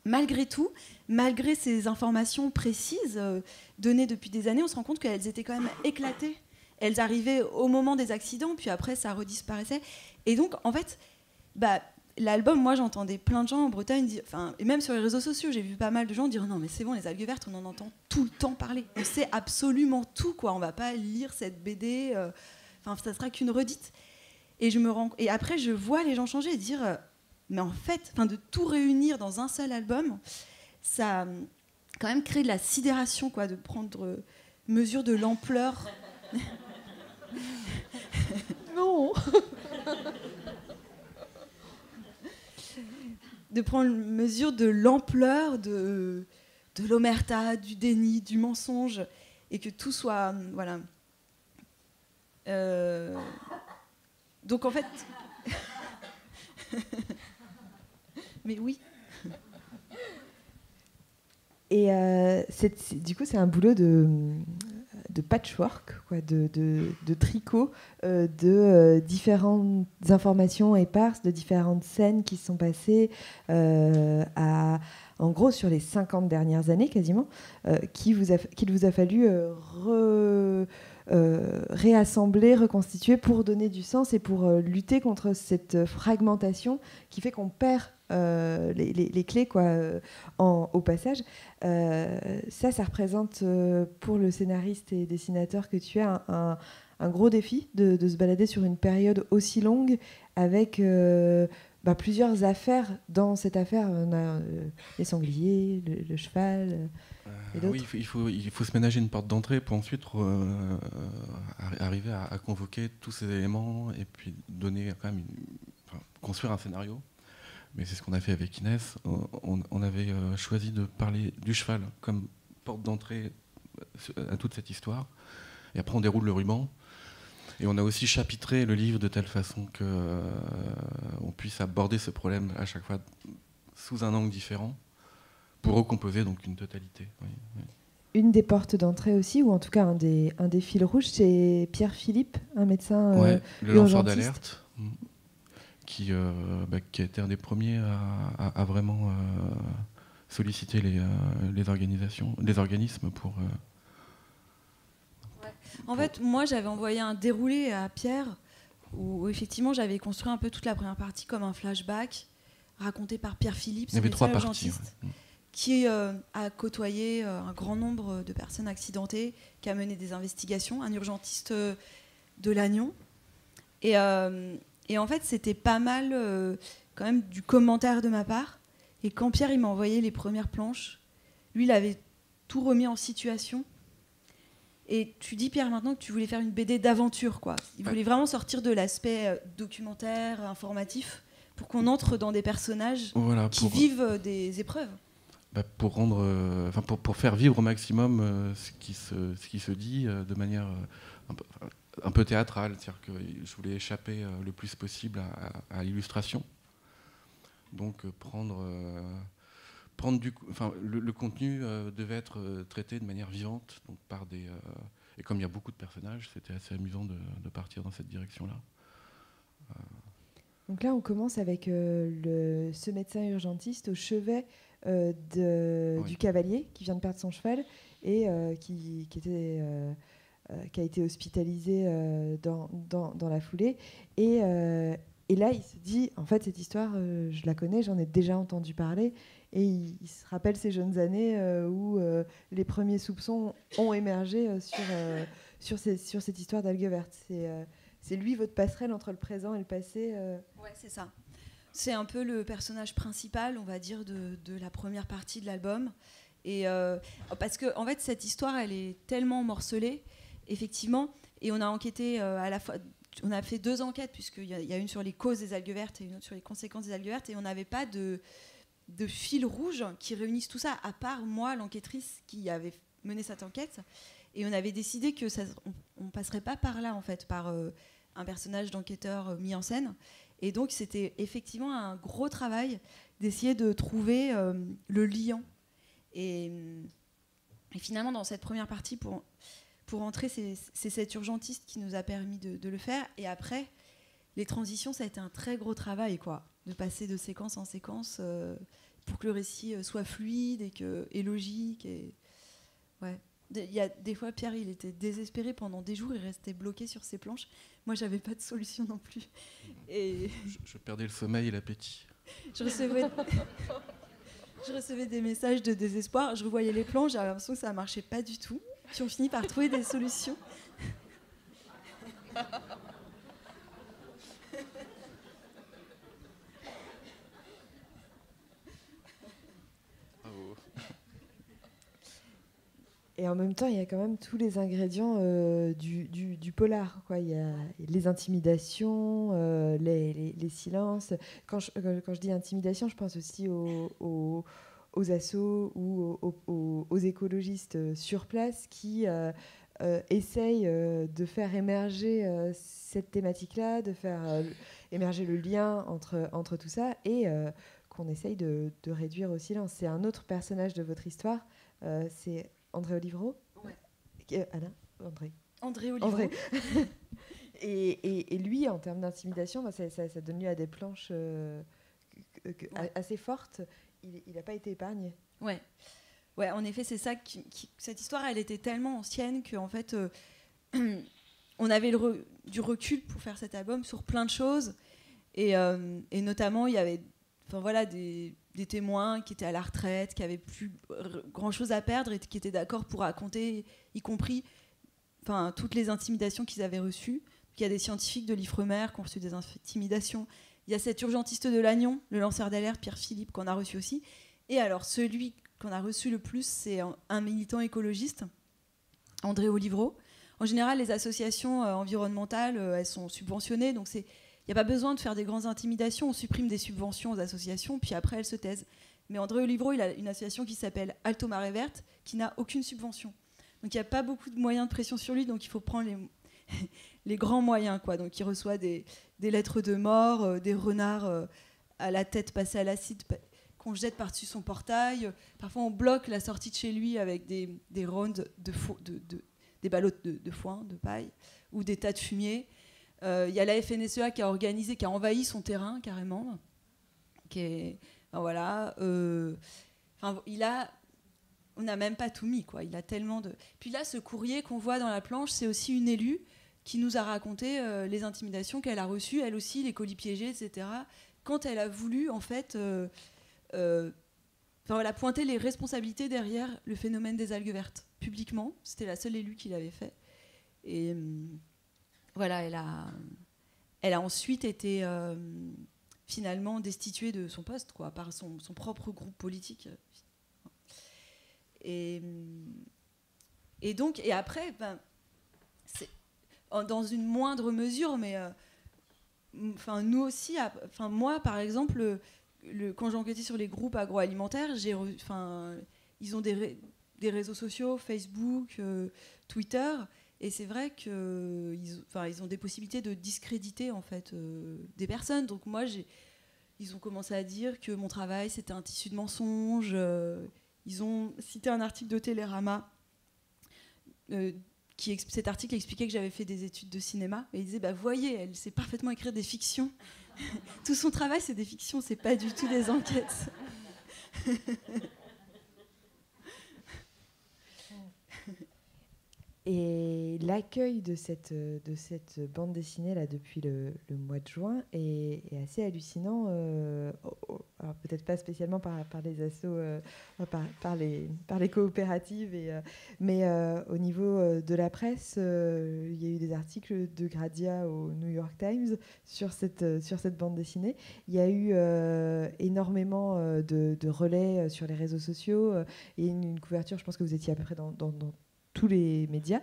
[SPEAKER 2] malgré tout, malgré ces informations précises euh, données depuis des années, on se rend compte qu'elles étaient quand même éclatées. Elles arrivaient au moment des accidents, puis après ça redisparaissait. Et donc, en fait, bah, l'album, moi j'entendais plein de gens en Bretagne, enfin, et même sur les réseaux sociaux, j'ai vu pas mal de gens dire non mais c'est bon, les algues vertes, on en entend tout le temps parler. On sait absolument tout, quoi. On va pas lire cette BD, euh, enfin ça sera qu'une redite. Et, je me rends, et après je vois les gens changer et dire euh, mais en fait, de tout réunir dans un seul album, ça a quand même créé de la sidération, quoi, de prendre euh, mesure de l'ampleur. <laughs>
[SPEAKER 1] non <laughs>
[SPEAKER 2] de prendre mesure de l'ampleur de, de l'omerta, du déni, du mensonge, et que tout soit. Voilà. Euh, donc en fait. <laughs> Mais oui. <laughs>
[SPEAKER 1] Et euh, du coup, c'est un boulot de, patchwork, quoi, de, tricot, euh, de euh, différentes informations éparses, de différentes scènes qui sont passées à, en gros sur les 50 dernières années quasiment, qu'il vous, a, vous a fallu réassembler, reconstituer pour donner du sens et pour lutter contre cette fragmentation qui fait qu'on perd les, les, clés quoi, au passage. Euh, ça, ça représente euh, pour le scénariste et dessinateur que tu es un, gros défi de, se balader sur une période aussi longue avec euh, bah, plusieurs affaires dans cette affaire. On a les sangliers, le, cheval.
[SPEAKER 3] et oui, il faut, il, faut, se ménager une porte d'entrée pour ensuite arriver à, convoquer tous ces éléments et puis donner quand même construire un scénario mais c'est ce qu'on a fait avec Inès. On, avait euh, choisi de parler du cheval comme porte d'entrée euh, à toute cette histoire. Et après, on déroule le ruban. Et on a aussi chapitré le livre de telle façon qu'on euh, puisse aborder ce problème à chaque fois sous un angle différent pour recomposer donc une totalité.
[SPEAKER 1] Une des portes d'entrée aussi, ou en tout cas un des, un des fils rouges, c'est Pierre Philippe, un médecin
[SPEAKER 3] ouais, le lanceur d'alerte. Mm. Euh, bah, qui, a été un des premiers à, vraiment euh, solliciter les, euh, les, organisations, les organismes pour.
[SPEAKER 2] En fait, moi, j'avais envoyé un déroulé à Pierre où, effectivement j'avais construit un peu toute la première partie comme un flashback raconté par Pierre Philippe,
[SPEAKER 3] Il y avait trois parties. ouais.
[SPEAKER 2] qui euh, a côtoyé euh, un grand nombre de personnes accidentées, qui a mené des investigations, un urgentiste euh, de Lannion. Et, et en fait, c'était pas mal quand même du commentaire de ma part. Et quand Pierre il m'a envoyé les premières planches, lui, il avait tout remis en situation. Et tu dis, Pierre, maintenant que tu voulais faire une BD d'aventure, quoi. Il voulait vraiment sortir de l'aspect euh, documentaire, informatif, pour qu'on entre dans des personnages
[SPEAKER 3] Voilà,
[SPEAKER 2] qui
[SPEAKER 3] pour,
[SPEAKER 2] vivent euh, des épreuves.
[SPEAKER 3] bah, pour, rendre, euh, pour, pour faire vivre au maximum euh, ce, qui se, ce qui se dit euh, de manière euh, un, peu, enfin, un peu théâtrale. C'est-à-dire que je voulais échapper euh, le plus possible à, à- à l'illustration. Donc euh, prendre, euh, prendre du, enfin, le, le contenu euh, devait être euh, traité de manière vivante, donc par des, euh, et comme il y a beaucoup de personnages, c'était assez amusant de, de partir dans cette direction-là.
[SPEAKER 1] Donc là, on commence avec le, ce médecin urgentiste au chevet de-
[SPEAKER 3] Oui.
[SPEAKER 1] du cavalier qui vient de perdre son cheval et qui, qui était, qui a été hospitalisé dans, dans- dans la foulée. Et, et là, il se dit, en fait, cette histoire, je la connais, j'en ai déjà entendu parler. Et il, se rappelle ces jeunes années euh, où euh, les premiers soupçons ont émergé euh, sur, sur, cette histoire d'algue verte. C'est lui votre passerelle entre le présent et le passé.
[SPEAKER 2] Ouais, c'est ça. C'est un peu le personnage principal, on va dire, de, de la première partie de l'album. Et parce que en fait, cette histoire, elle est tellement morcelée, effectivement. Et on a enquêté à la fois. On a fait deux enquêtes puisqu'il y, y a une sur les causes des algues vertes et une autre sur les conséquences des algues vertes, et on n'avait pas de de fil rouge qui réunisse tout ça, à part moi, l'enquêtrice qui avait mené cette enquête. Et on avait décidé que ça, on, on passerait pas par là, en fait, par euh, un personnage d'enquêteur euh, mis en scène. Et donc, c'était effectivement un gros travail d'essayer de trouver euh, le liant. Et, et finalement, dans cette première partie, pour, pour entrer, c'est c'est cet urgentiste qui nous a permis de, de le faire. Et après, les transitions, ça a été un très gros travail, quoi, de passer de séquence en séquence euh, pour que le récit euh, soit fluide et, que, et logique. Et, ouais. Des- Il y a des fois, Pierre, il était désespéré pendant des jours, il restait bloqué sur ses planches. Moi, j'avais pas de solution non plus. Et
[SPEAKER 3] Je, je perdais le sommeil et l'appétit.
[SPEAKER 2] je recevais, <laughs> je recevais des messages de désespoir. Je revoyais les plans, j'avais l'impression que ça marchait pas du tout. Puis on finit par trouver des solutions.
[SPEAKER 1] Et en même temps, il y a quand même tous les ingrédients euh, du, du- polar. Quoi. Il y a les intimidations, euh, les, les- silences. Quand je, quand- quand je dis intimidation, je pense aussi aux, aux, assos ou aux, écologistes euh, sur place qui euh, euh, essayent euh, de faire émerger euh, cette thématique-là, de faire euh, émerger le lien entre, entre tout ça et euh, qu'on essaye de, de réduire au silence. C'est un autre personnage de votre histoire. euh, c'est André Olivero
[SPEAKER 2] Ouais.
[SPEAKER 1] Euh, Alain André.
[SPEAKER 2] André Olivero.
[SPEAKER 1] André. <laughs> et, et- et lui, en termes d'intimidation, bah, ça, ça- ça donne lieu à des planches euh, que- que-
[SPEAKER 2] Ouais.
[SPEAKER 1] assez fortes. Il n'a pas été épargné.
[SPEAKER 2] Ouais. Ouais, en effet, c'est ça qui, qui- cette histoire, elle était tellement ancienne qu'en fait, euh, <clears throat> on avait le re- du recul pour faire cet album sur plein de choses. Et, euh, et notamment, il y avait enfin, voilà, des, témoins qui étaient à la retraite, qui avaient plus grand chose à perdre et qui étaient d'accord pour raconter, y compris enfin, toutes les intimidations qu'ils avaient reçues. Il y a des scientifiques de l'Ifremer qui ont reçu des intimidations. Il y a cet urgentiste de Lannion, le lanceur d'alerte, Pierre Philippe, qu'on a reçu aussi. Et alors, celui qu'on a reçu le plus, c'est un, militant écologiste, André Olivero. En général, les associations euh, environnementales, euh, elles sont subventionnées, donc c'est n'y a pas besoin de faire des grandes intimidations. On supprime des subventions aux associations, puis après, elles se taisent. Mais André Olivero, il a une association qui s'appelle Alto Marée Verte, qui n'a aucune subvention. Donc il n'y a pas beaucoup de moyens de pression sur lui, donc il faut prendre les, <laughs> grands moyens. Quoi. Donc il reçoit des, lettres de mort, euh, des renards euh, à la tête passée à l'acide qu'on jette par-dessus son portail. Parfois on bloque la sortie de chez lui avec des, des rondes de, des ballottes de, de foin, de paille, ou des tas de fumier. Euh, Il y a la FNSEA qui a organisé, qui a envahi son terrain carrément. Qui est, enfin, voilà. euh, enfin, il a, on n'a même pas tout mis quoi. Il a tellement de. Puis là, ce courrier qu'on voit dans la planche, c'est aussi une élue. qui nous a raconté les intimidations qu'elle a reçues, elle aussi, les colis piégés, etc. Quand elle a voulu, en fait, enfin, voilà, pointer les responsabilités derrière le phénomène des algues vertes publiquement. C'était la seule élue qui l'avait fait. Et voilà, elle a, elle a ensuite été finalement destituée de son poste, quoi, par son, propre groupe politique. Et, et donc, et après, ben, dans une moindre mesure, mais euh, enfin nous aussi, enfin moi par exemple, le, quand j'enquêtais sur les groupes agroalimentaires, j'ai, enfin ils ont des, des, réseaux sociaux, Facebook, euh, Twitter, et c'est vrai qu'ils ils ont des possibilités de discréditer en fait euh, des personnes. Donc moi, ils ont commencé à dire que mon travail c'était un tissu de mensonges. Euh, ils ont cité un article de Télérama. Euh, qui, cet article expliquait que j'avais fait des études de cinéma et ils disaient bah voyez elle sait parfaitement écrire des fictions <laughs> tout son travail c'est des fictions c'est pas du tout des enquêtes <laughs>
[SPEAKER 1] Et l'accueil de cette, de cette bande dessinée là depuis le, mois de juin est, assez hallucinant. Euh, alors peut-être pas spécialement par, les assos, euh, par, les, par les coopératives, euh, mais au niveau de la presse, il y a eu des articles de Gradia au New York Times sur cette, sur cette bande dessinée. Il y a eu énormément de, relais sur les réseaux sociaux et une, couverture, je pense que vous étiez à peu près dans tous les médias.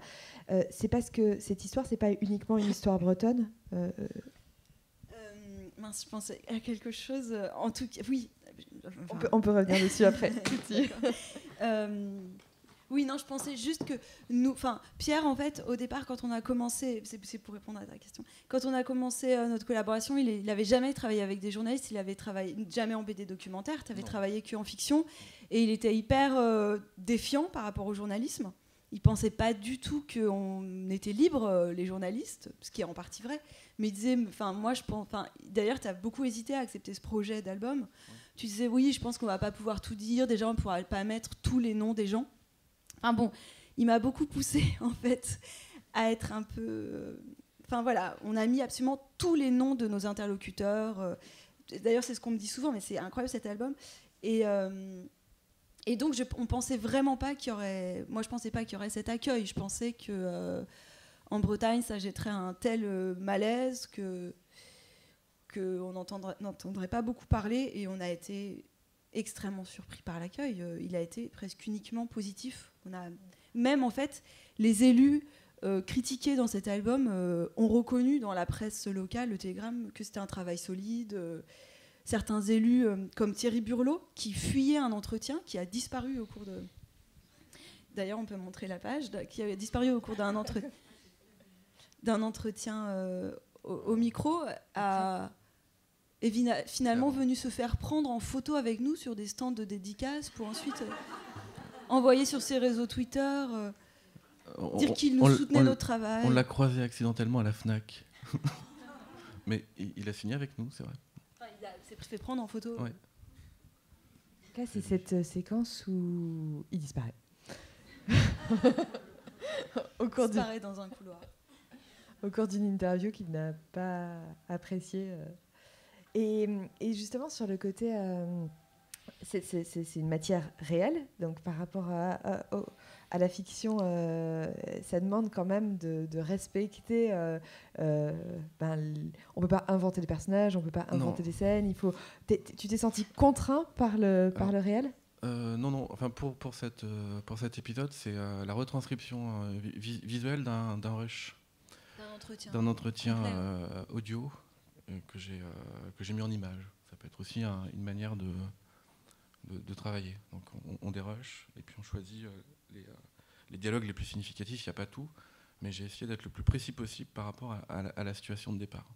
[SPEAKER 1] Euh, c'est parce que cette histoire, c'est pas uniquement une histoire bretonne. Euh,
[SPEAKER 2] euh, mince, je pensais à quelque chose. En tout cas, oui.
[SPEAKER 1] on, peut, on, peut, revenir dessus <laughs> après.
[SPEAKER 2] oui, non, je pensais juste que nous, enfin, Pierre, en fait, au départ, quand on a commencé, c'est pour répondre à ta question, quand on a commencé notre collaboration, il n'avait jamais travaillé avec des journalistes, il avait travaillé jamais en BD documentaire, tu avais travaillé que en fiction, et il était hyper défiant par rapport au journalisme il pensait pas du tout qu'on était libre, euh, les journalistes, ce qui est en partie vrai. Mais il disait, enfin, moi, je pense. D'ailleurs, tu as beaucoup hésité à accepter ce projet d'album. Tu disais, oui, je pense qu'on va pas pouvoir tout dire. Déjà, on ne pourra pas mettre tous les noms des gens. Enfin bon, il m'a beaucoup poussé, <laughs> en fait, à être un peu. Euh, enfin voilà, on a mis absolument tous les noms de nos interlocuteurs. Euh, d'ailleurs, c'est ce qu'on me dit souvent, mais c'est incroyable cet album. Et. Et donc, je, on pensait vraiment pas qu'il y aurait. Moi, je pensais pas qu'il y aurait cet accueil. Je pensais que euh, en Bretagne, ça jetterait un tel euh, malaise que qu'on n'entendrait pas beaucoup parler. Et on a été extrêmement surpris par l'accueil. Euh, il a été presque uniquement positif. Même en fait les élus critiqués dans cet album ont reconnu dans la presse locale, le Télégramme, que c'était un travail solide certains élus euh, comme Thierry Burlot qui fuyait un entretien qui a disparu au cours de. D'ailleurs, on peut montrer la page, qui a disparu au cours d'un entretien d'un entretien euh, au, micro, a, est finalement venu se faire prendre en photo avec nous sur des stands de dédicaces pour ensuite euh, envoyer sur ses réseaux Twitter, dire qu'il nous soutenait notre travail.
[SPEAKER 3] On l'a croisé accidentellement à la FNAC. <laughs> Mais il a signé avec nous, c'est vrai
[SPEAKER 2] s'est fait prendre en photo.
[SPEAKER 1] Là, c'est cette euh, séquence où il disparaît. <laughs>
[SPEAKER 2] au cours disparaît dans un couloir.
[SPEAKER 1] Au cours d'une interview qu'il n'a pas appréciée. Euh. Et, et, justement, sur le côté. Euh, c'est une matière réelle, donc par rapport à, à la fiction, euh, ça demande quand même de, respecter. Euh, euh, ben, on peut pas inventer des personnages, on peut pas inventer des scènes. Il faut. tu t'es senti contraint par le par le réel?
[SPEAKER 3] Non, non. Enfin, pour pour cette pour cet épisode, c'est la retranscription visuelle d'un rush, d'un entretien, audio que j'ai que j'ai mis en image. Ça peut être aussi une manière de de, travailler. Donc on, on, dérush et puis on choisit euh, les, dialogues les plus significatifs, il n'y a pas tout, mais j'ai essayé d'être le plus précis possible par rapport à, la, situation de départ.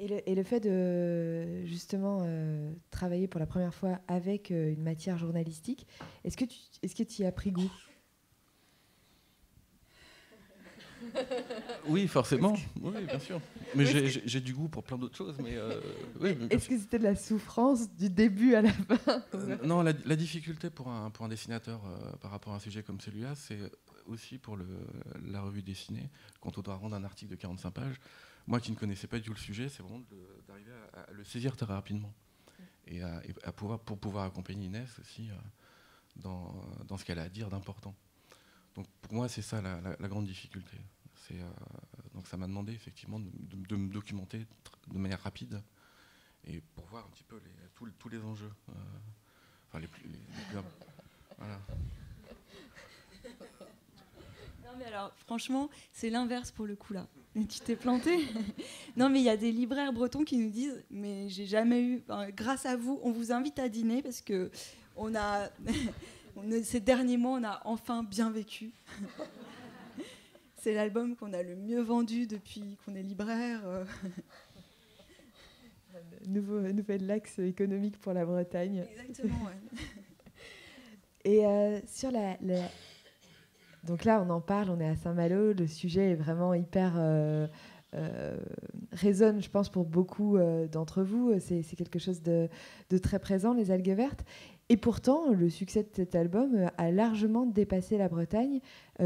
[SPEAKER 1] Et le, fait de justement euh, travailler pour la première fois avec euh, une matière journalistique, est-ce que tu est-ce que y as pris goût? <laughs>
[SPEAKER 3] Oui, forcément. Oui, bien sûr. Mais j'ai du goût pour plein d'autres choses. Mais, euh, <laughs>
[SPEAKER 1] Est-ce que c'était de la souffrance du début à la fin
[SPEAKER 3] euh, <laughs> Non, la, difficulté pour un, pour un dessinateur euh, par rapport à un sujet comme celui-là, c'est aussi pour le, la revue dessinée, quand on doit rendre un article de 45 pages. Moi qui ne connaissais pas du tout le sujet, c'est vraiment d'arriver à, le saisir très rapidement. Et à, pouvoir, pour pouvoir accompagner Inès aussi dans, dans, ce qu'elle a à dire d'important. Donc pour moi, c'est ça la, la, grande difficulté. Donc ça m'a demandé effectivement de, me documenter de manière rapide et pour voir un petit peu tous, les enjeux. voilà.
[SPEAKER 2] Non mais alors franchement, c'est l'inverse pour le coup là. tu t'es planté. non mais il y a des libraires bretons qui nous disent mais j'ai jamais eu grâce à vous, on vous invite à dîner parce que on a <laughs> ces derniers mois, on a enfin bien vécu. C'est l'album qu'on a le mieux vendu depuis qu'on est libraire. <laughs>
[SPEAKER 1] Nouveau, nouvel axe économique pour la Bretagne.
[SPEAKER 2] Exactement, ouais. <laughs>
[SPEAKER 1] Et euh, sur la, Donc là, on en parle, on est à Saint-Malo, le sujet est vraiment hyper... Euh, euh, résonne, je pense, pour beaucoup d'entre vous. C'est quelque chose de, très présent, les algues vertes. Et pourtant, le succès de cet album a largement dépassé la Bretagne.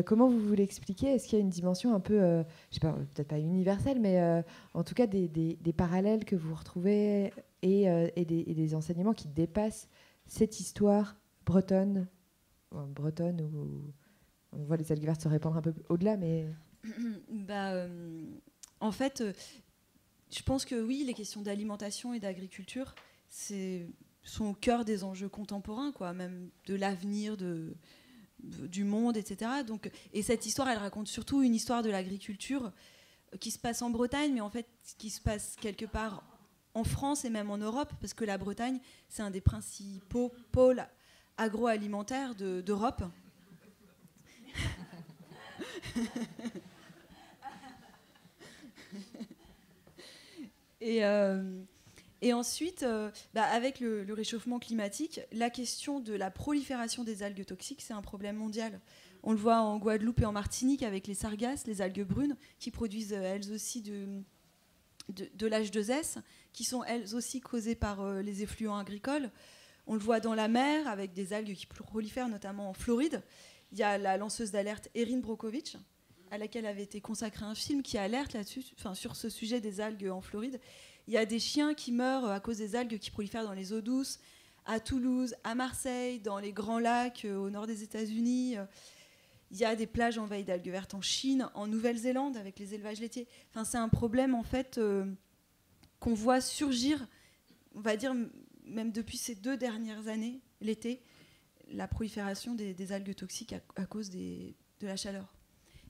[SPEAKER 1] comment vous voulez expliquer Est-ce qu'il y a une dimension un peu, je sais pas, peut-être pas universelle, mais en tout cas des, parallèles que vous retrouvez et, des, enseignements qui dépassent cette histoire bretonne, bretonne où on voit les algues se répandre un peu au-delà, mais. <clears throat>
[SPEAKER 2] bah, euh, en fait, euh, je pense que oui, les questions d'alimentation et d'agriculture sont au cœur des enjeux contemporains, quoi, même de l'avenir du monde, etc. Donc, et cette histoire, elle raconte surtout une histoire de l'agriculture qui se passe en Bretagne, mais en fait qui se passe quelque part en France et même en Europe, parce que la Bretagne, c'est un des principaux pôles agroalimentaire d'Europe. <laughs> et, euh, et, ensuite, euh, bah, avec le, réchauffement climatique, la question de la prolifération des algues toxiques, c'est un problème mondial. On le voit en Guadeloupe et en Martinique avec les sargasses, les algues brunes, qui produisent euh, elles aussi de, de, de l'H2S, qui sont elles aussi causées par les effluents agricoles. On le voit dans la mer avec des algues qui prolifèrent, notamment en Floride. Il y a la lanceuse d'alerte Erin Brokovich, à laquelle avait été consacré un film qui alerte là-dessus, enfin, sur ce sujet des algues en Floride. Il y a des chiens qui meurent à cause des algues qui prolifèrent dans les eaux douces, à Toulouse, à Marseille, dans les grands lacs euh, au nord des États-Unis. Il y a des plages envahies d'algues vertes en Chine, en Nouvelle-Zélande avec les élevages laitiers. Enfin, c'est un problème en fait euh, qu'on voit surgir, on va dire même depuis ces deux dernières années, l'été, la prolifération des, algues toxiques à, cause de la chaleur.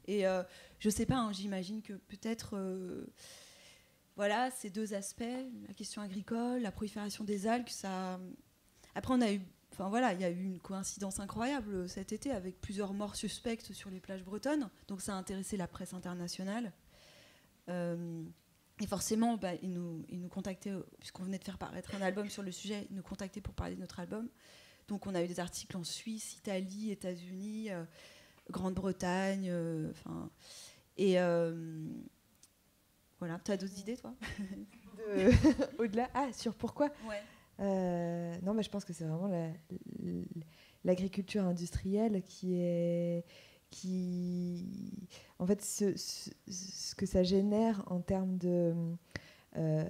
[SPEAKER 2] Et euh, je ne sais pas, hein, j'imagine que peut-être, euh, voilà, ces deux aspects, la question agricole, la prolifération des algues. Après, on a eu, enfin voilà, il y a eu une coïncidence incroyable cet été avec plusieurs morts suspectes sur les plages bretonnes. Donc ça a intéressé la presse internationale. Euh, et forcément, bah, ils, nous, nous contactaient, puisqu'on venait de faire paraître un album sur le sujet, ils nous contactaient pour parler de notre album. Donc on a eu des articles en Suisse, Italie, États-Unis, euh, Grande-Bretagne, euh, et voilà, tu as d'autres idées, toi <laughs> <laughs>
[SPEAKER 1] Au-delà Ah, sur pourquoi
[SPEAKER 2] ouais.
[SPEAKER 1] Non, mais je pense que c'est vraiment l'agriculture industrielle qui est qui, en fait, ce, ce, que ça génère en termes de, euh,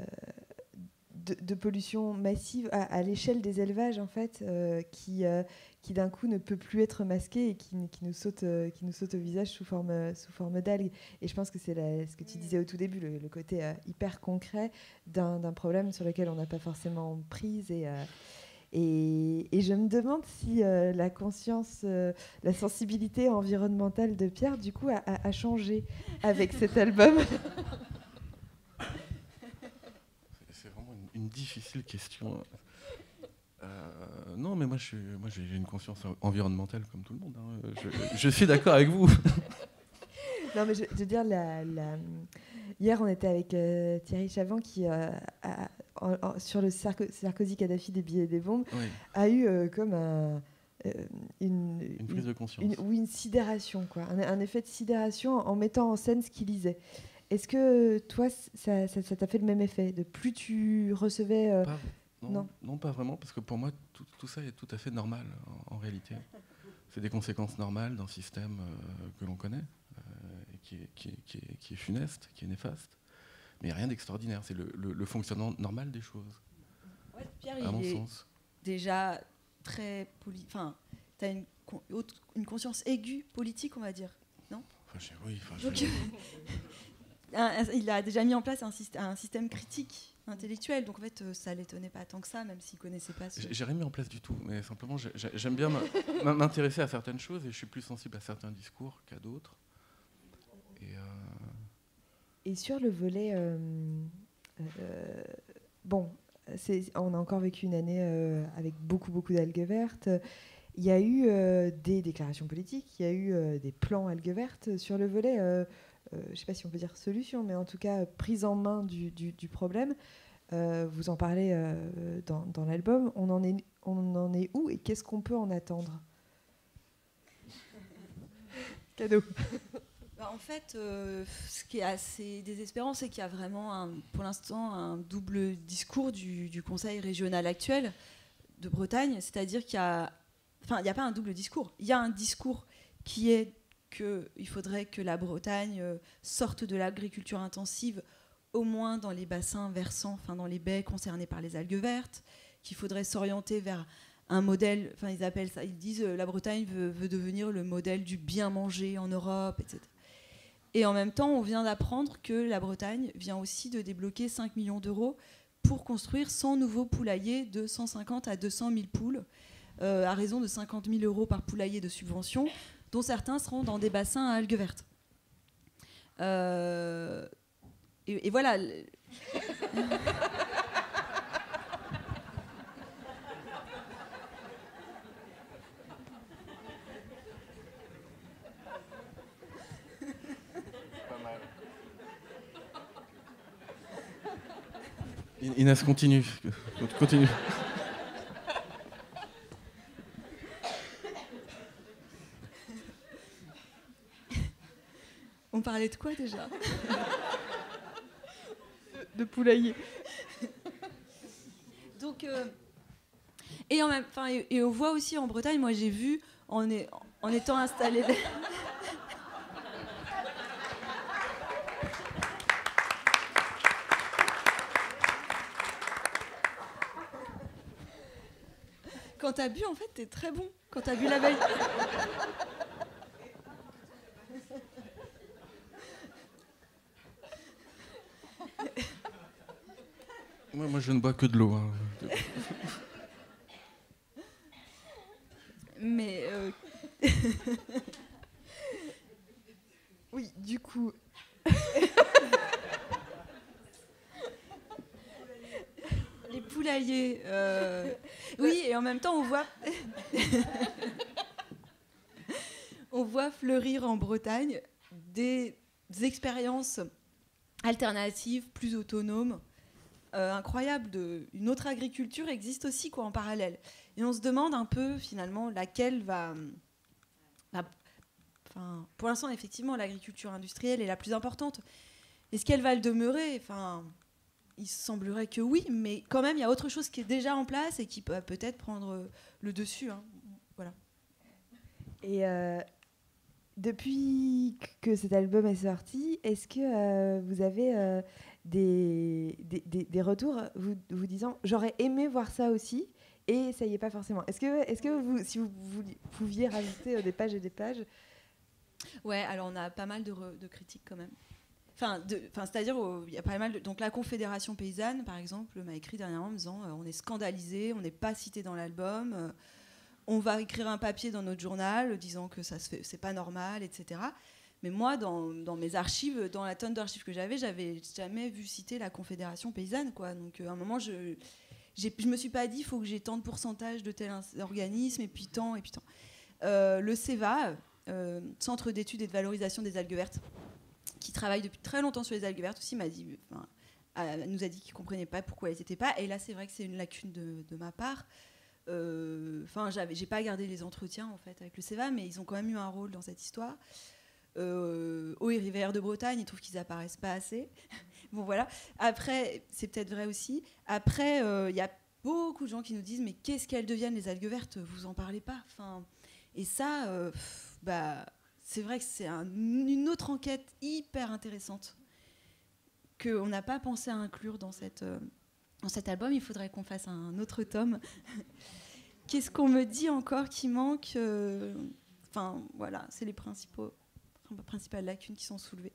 [SPEAKER 1] de, pollution massive à, l'échelle des élevages, en fait, euh, qui, euh, qui d'un coup ne peut plus être masqué et qui, qui nous, saute, qui nous saute au visage sous forme, sous forme d'algues. Et je pense que c'est ce que tu disais au tout début, le, côté hyper concret d'un problème sur lequel on n'a pas forcément prise et et, je me demande si euh, la conscience, euh, la sensibilité environnementale de Pierre, du coup, a, changé avec cet album. <laughs>
[SPEAKER 3] C'est vraiment une, difficile question. Euh, non, mais moi, moi, j'ai une conscience environnementale comme tout le monde. Hein. Je, suis d'accord avec vous. <laughs>
[SPEAKER 1] non, mais je, veux dire, la, hier, on était avec Thierry Chavant qui a, sur le Sarkozy-Kadhafi des billets et des bombes, a eu euh, comme un,
[SPEAKER 3] euh, une, une, prise de conscience.
[SPEAKER 1] Une, ou une sidération, quoi. Un, effet de sidération en mettant en scène ce qu'il lisait. Est-ce que toi, ça t'a fait le même effet De plus tu recevais. Euh,
[SPEAKER 3] non, non, pas vraiment, parce que pour moi, tout, tout, ça est tout à fait normal en, réalité. c'est des conséquences normales d'un système que l'on connaît, et qui est, qui, est, qui, est, funeste, qui est néfaste. Mais il n'y a rien d'extraordinaire, c'est le, fonctionnement normal des choses.
[SPEAKER 2] Pierre, à mon sens. déjà très poli... Enfin, tu as une, une conscience aiguë politique, on va dire, non?
[SPEAKER 3] Enfin, Oui, enfin, <laughs>
[SPEAKER 2] il a déjà mis en place un, un système critique intellectuel. Donc en fait, euh, ça l'étonnait pas tant que ça, même s'il connaissait pas. Ce...
[SPEAKER 3] J'ai rien mis en place du tout, mais simplement j'aime bien <laughs> m'intéresser à certaines choses et je suis plus sensible à certains discours qu'à d'autres. Et, euh,
[SPEAKER 1] et, sur le volet, euh, bon, on a encore vécu une année avec beaucoup beaucoup d'algues vertes. Il y a eu des déclarations politiques, il y a eu des plans algues vertes sur le volet euh, je ne sais pas si on peut dire solution, mais en tout cas prise en main du, du, problème. Euh, vous en parlez euh, dans, dans l'album. On, en est, on en est où et qu'est-ce qu'on peut en attendre? <laughs> Cadeau.
[SPEAKER 2] Bah, en fait, ce qui est assez désespérant, c'est qu'il y a vraiment, un, pour l'instant, un double discours du, du, Conseil régional actuel de Bretagne. C'est-à-dire qu'il y a. Enfin, il n'y a pas un double discours. Il y a un discours qui est qu'il faudrait que la Bretagne euh, sorte de l'agriculture intensive, au moins dans les bassins versants, enfin dans les baies concernées par les algues vertes, qu'il faudrait s'orienter vers un modèle, enfin ils appellent ça, ils disent euh, la Bretagne veut, devenir le modèle du bien manger en Europe, etc. Et en même temps, on vient d'apprendre que la Bretagne vient aussi de débloquer 5 millions d'euros pour construire 100 nouveaux poulaillers de 150 à 200 000 poules, euh, à raison de 50 000 euros par poulailler de subvention dont certains seront dans des bassins à algues vertes. Euh, et, voilà. <laughs>
[SPEAKER 3] Inès, continue. Continue.
[SPEAKER 2] Parlait de quoi déjà?
[SPEAKER 1] De, poulailler.
[SPEAKER 2] Donc, euh, et, en même, et, et on voit aussi en Bretagne, moi j'ai vu, en, est, en étant installé. <laughs> Quand t'as bu, en fait, t'es très bon. Quand t'as bu la veille.
[SPEAKER 3] Moi, je ne bois que de l'eau. Hein.
[SPEAKER 2] Mais. Euh, <laughs>
[SPEAKER 1] oui, du coup.
[SPEAKER 2] Les poulaillers. Euh, oui, et en même temps, on voit. <laughs> on voit fleurir en Bretagne des expériences alternatives, plus autonomes, euh, incroyable de une autre agriculture existe aussi quoi en parallèle. Et on se demande un peu finalement laquelle va. enfin, pour l'instant, effectivement, l'agriculture industrielle est la plus importante. Est-ce qu'elle va le demeurer? Enfin, il semblerait que oui, mais quand même, il y a autre chose qui est déjà en place et qui peut peut-être prendre le dessus. Hein. Voilà.
[SPEAKER 1] Et euh, depuis que cet album est sorti, est-ce que euh, vous avez des, des, retours vous, vous disant j'aurais aimé voir ça aussi et ça y est pas forcément? Est-ce que, est-ce que vous, si vous, pouviez rajouter euh, des pages et des pages?
[SPEAKER 2] Ouais, alors on a pas mal de, critiques quand même. Enfin, c'est-à-dire, il y a pas mal de, donc la Confédération paysanne, par exemple, m'a écrit dernièrement en me disant euh, on est scandalisé, on n'est pas cité dans l'album, euh, on va écrire un papier dans notre journal disant que ça c'est pas normal, etc. Mais moi, dans, mes archives, dans la tonne d'archives que j'avais, j'avais jamais vu citer la Confédération paysanne. Quoi. Donc, euh, à un moment, je ne me suis pas dit il faut que j'ai tant de pourcentage de tel organisme, et puis tant, et puis tant. Euh, le CEVA, euh, Centre d'études et de valorisation des algues vertes, qui travaille depuis très longtemps sur les algues vertes aussi, m'a dit, nous a dit qu'il ne comprenait pas pourquoi elles n'étaient pas. Et là, c'est vrai que c'est une lacune de ma part. Enfin, j'avais, j'ai pas gardé les entretiens en fait avec le CEVA, mais ils ont quand même eu un rôle dans cette histoire euh, eau et rivière de Bretagne, ils trouvent qu'ils apparaissent pas assez. <laughs> bon voilà. Après, c'est peut-être vrai aussi. Après, il euh, y a beaucoup de gens qui nous disent mais qu'est-ce qu'elles deviennent les algues vertes? Vous en parlez pas. Enfin, Et ça, bah, c'est vrai que c'est une autre enquête hyper intéressante qu'on n'a pas pensé à inclure dans, cette, dans cet album. Il faudrait qu'on fasse un autre tome. <laughs> Qu'est-ce qu'on me dit encore qui manque Enfin, voilà, c'est les principaux, principales lacunes qui sont soulevées.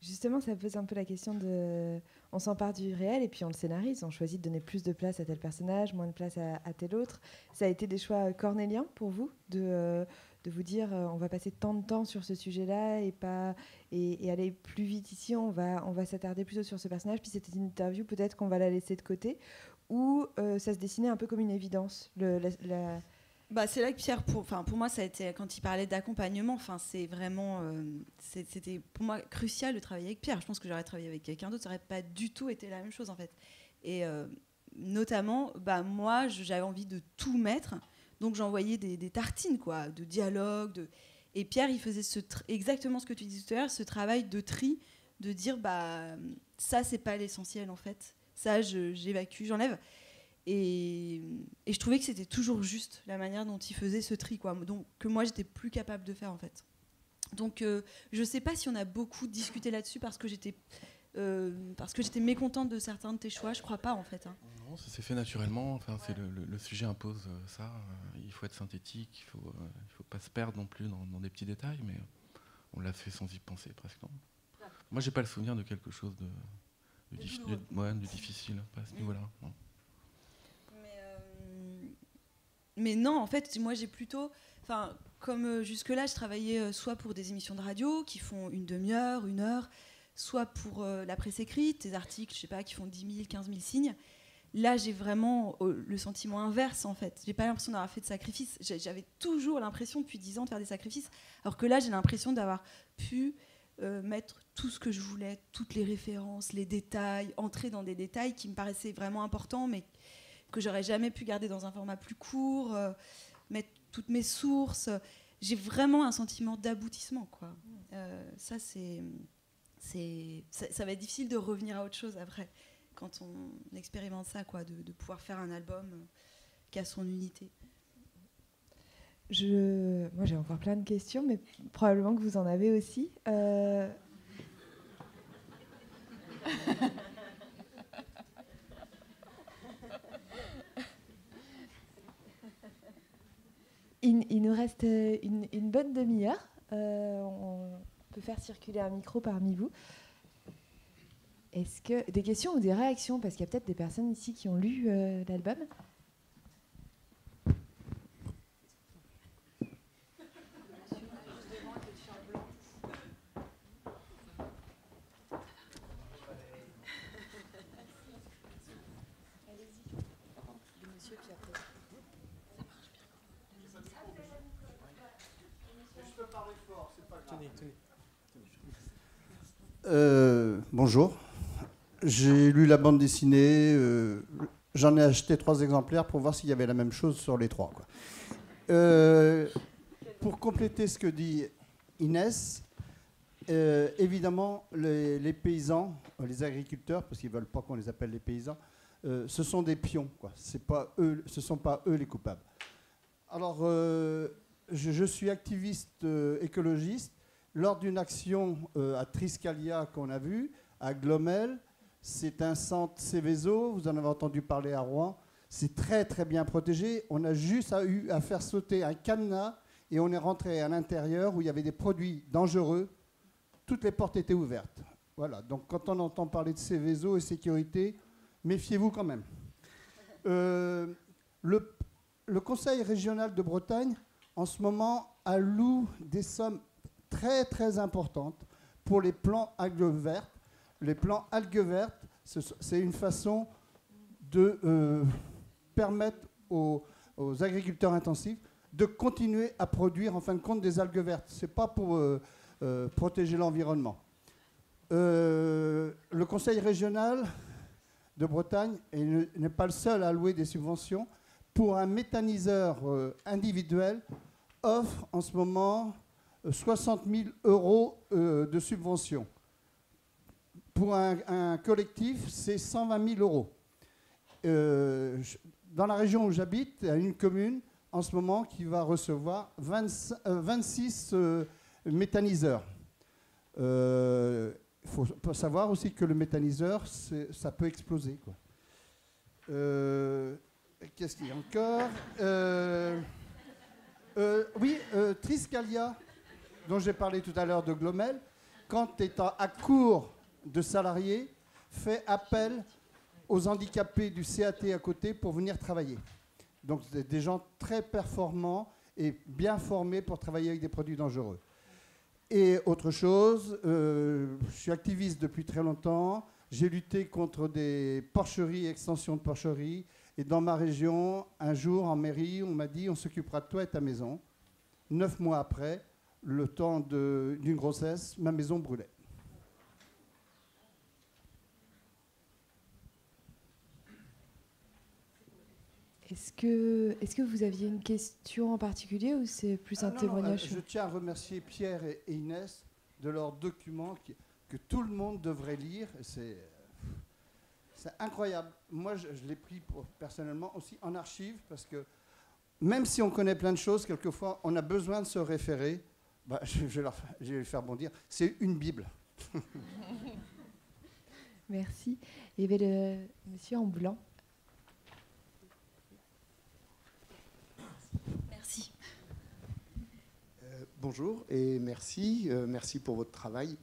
[SPEAKER 1] Justement, ça pose un peu la question de. On s'empare du réel et puis on le scénarise. On choisit de donner plus de place à tel personnage, moins de place à, tel autre. Ça a été des choix cornéliens pour vous euh, de vous dire euh, on va passer tant de temps sur ce sujet-là et, pas, et, aller plus vite ici, on va, on va s'attarder plutôt sur ce personnage. Puis c'était une interview, peut-être qu'on va la laisser de côté. Ou euh, ça se dessinait un peu comme une évidence. Le, la
[SPEAKER 2] bah, c'est là que Pierre, pour, pour moi, ça a été quand il parlait d'accompagnement. Enfin, c'est vraiment, euh, c'était pour moi crucial de travailler avec Pierre. Je pense que j'aurais travaillé avec quelqu'un d'autre, ça n'aurait pas du tout été la même chose en fait. Et notamment, bah moi, j'avais envie de tout mettre, donc j'envoyais des, tartines quoi, de dialogue. De... Et Pierre, il faisait ce exactement ce que tu disais tout à l'heure, ce travail de tri, de dire bah ça c'est pas l'essentiel en fait. Ça, j'évacue, j'enlève. Et, je trouvais que c'était toujours juste la manière dont il faisait ce tri, quoi. Donc, que moi, j'étais plus capable de faire, en fait. Donc, euh, je sais pas si on a beaucoup discuté là-dessus parce que j'étais euh, parce que j'étais mécontente de certains de tes choix. Je crois pas, en fait. Hein.
[SPEAKER 3] Non, ça s'est fait naturellement. Enfin, c'est le, sujet impose euh, ça. Il faut être synthétique. Il faut, il faut pas se perdre non plus dans, des petits détails, mais on l'a fait sans y penser presque. Non. Moi, j'ai pas le souvenir de quelque chose de, de, difficile à ce niveau-là.
[SPEAKER 2] mais non, en fait, moi j'ai plutôt. Enfin, comme euh, jusque-là, je travaillais euh, soit pour des émissions de radio qui font une demi-heure, une heure, soit pour euh, la presse écrite, des articles, je sais pas, qui font 10 000, 15 000 signes. Là, j'ai vraiment le sentiment inverse, en fait. J'ai pas l'impression d'avoir fait de sacrifices. J'avais toujours l'impression depuis 10 ans de faire des sacrifices, alors que là, j'ai l'impression d'avoir pu mettre tout ce que je voulais, toutes les références, les détails, entrer dans des détails qui me paraissaient vraiment importants, mais que j'aurais jamais pu garder dans un format plus court, euh, mettre toutes mes sources. J'ai vraiment un sentiment d'aboutissement, quoi. Euh, ça, c'est, c'est, ça, va être difficile de revenir à autre chose après, quand on expérimente ça, quoi, de, pouvoir faire un album euh, qui a son unité.
[SPEAKER 1] Je, moi, j'ai encore plein de questions, mais probablement que vous en avez aussi. <laughs> Il, nous reste euh, une, bonne demi-heure. Euh, faire circuler un micro parmi vous. Est-ce que des questions ou des réactions? Parce qu'il y a peut-être des personnes ici qui ont lu euh, l'album.
[SPEAKER 4] Euh, bonjour. J'ai lu la bande dessinée. Euh, j'en ai acheté trois exemplaires pour voir s'il y avait la même chose sur les trois. Euh, pour compléter ce que dit Inès, évidemment, les, paysans, les agriculteurs, parce qu'ils ne veulent pas qu'on les appelle les paysans, ce sont des pions. Ce ne sont pas eux les coupables. Alors, je, suis activiste écologiste lors d'une action euh, à Triscalia qu'on a vue, à Glomel, c'est un centre Céveso, vous en avez entendu parler à Rouen, c'est très très bien protégé. On a juste eu à faire sauter un cadenas et on est rentré à l'intérieur où il y avait des produits dangereux. Toutes les portes étaient ouvertes. Voilà, donc quand on entend parler de Céveso et sécurité, méfiez-vous quand même. Euh, le, le Conseil régional de Bretagne, en ce moment, alloue des sommes très très importante pour les plants algues vertes. Les plants algues vertes, c'est une façon de euh, permettre aux, agriculteurs intensifs de continuer à produire en fin de compte des algues vertes. Ce n'est pas pour euh, euh, protéger l'environnement. le Conseil régional de Bretagne n'est pas le seul à allouer des subventions. Pour un méthaniseur individuel, offre en ce moment 60 000 euros euh, de subvention. Pour un, collectif, c'est 120 000 euros. Euh, dans la région où j'habite, à une commune, en ce moment qui va recevoir 26 méthaniseurs. Il faut savoir aussi que le méthaniseur, ça peut exploser. Qu'est-ce qu'il y a encore? Oui, Triscalia, dont j'ai parlé tout à l'heure de Glomel, quand étant à court de salariés, fait appel aux handicapés du CAT à côté pour venir travailler. Donc des gens très performants et bien formés pour travailler avec des produits dangereux. Et autre chose, euh, je suis activiste depuis très longtemps. J'ai lutté contre des porcheries, extensions de porcheries. Et dans ma région, un jour en mairie, on m'a dit on s'occupera de toi et ta maison. Neuf mois après, le temps d'une grossesse, ma maison brûlait.
[SPEAKER 1] Est-ce que, est que vous aviez une question en particulier ou c'est plus un ah témoignage
[SPEAKER 4] Je tiens à remercier Pierre et Inès de leur document que tout le monde devrait lire. C'est incroyable. Moi, je, l'ai pris personnellement aussi en archive parce que même si on connaît plein de choses, quelquefois, on a besoin de se référer. Bah, <laughs> je, vais leur, je vais faire bondir. C'est une Bible. <laughs>
[SPEAKER 1] Merci. Il y avait le monsieur en blanc.
[SPEAKER 5] bonjour et merci. Euh, merci pour votre travail.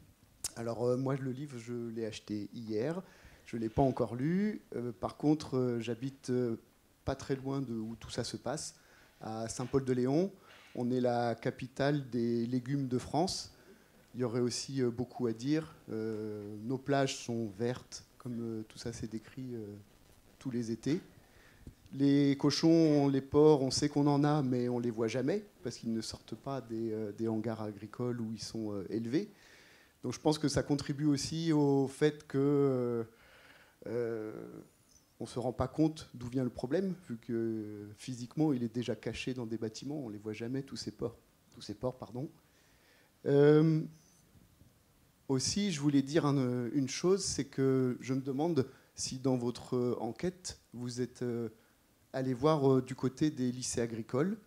[SPEAKER 5] Alors euh, moi, le livre, je l'ai acheté hier. Je ne l'ai pas encore lu. Euh, par contre, j'habite pas très loin de où tout ça se passe, à Saint-Paul-de-Léon. On est la capitale des légumes de France. Il y aurait aussi beaucoup à dire. nos plages sont vertes, comme tout ça s'est décrit tous les étés. Les cochons, les porcs, on sait qu'on en a, mais on ne les voit jamais parce qu'ils ne sortent pas des, euh, hangars agricoles où ils sont euh, élevés. Donc je pense que ça contribue aussi au fait que euh, on ne se rend pas compte d'où vient le problème, vu que physiquement il est déjà caché dans des bâtiments, on ne les voit jamais, tous ces porcs. Tous ces porcs pardon. aussi, je voulais dire une chose, c'est que je me demande si dans votre enquête, vous êtes aller voir euh, du côté des lycées agricoles,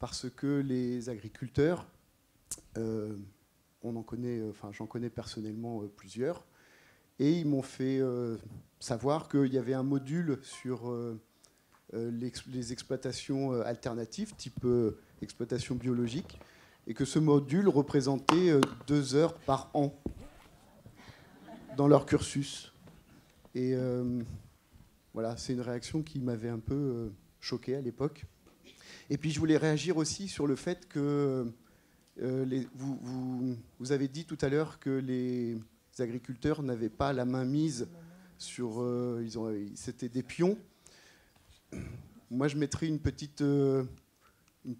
[SPEAKER 5] parce que les agriculteurs, euh, on en connaît, euh, enfin j'en connais personnellement plusieurs, et ils m'ont fait savoir qu'il y avait un module sur les exploitations alternatives, type exploitation biologique, et que ce module représentait deux heures par an dans leur cursus. Et voilà, c'est une réaction qui m'avait un peu euh, choqué à l'époque. Et puis je voulais réagir aussi sur le fait que euh, vous, avez dit tout à l'heure que les agriculteurs n'avaient pas la main mise sur... Euh, ils ont, c'était des pions. Moi, je mettrais une petite, une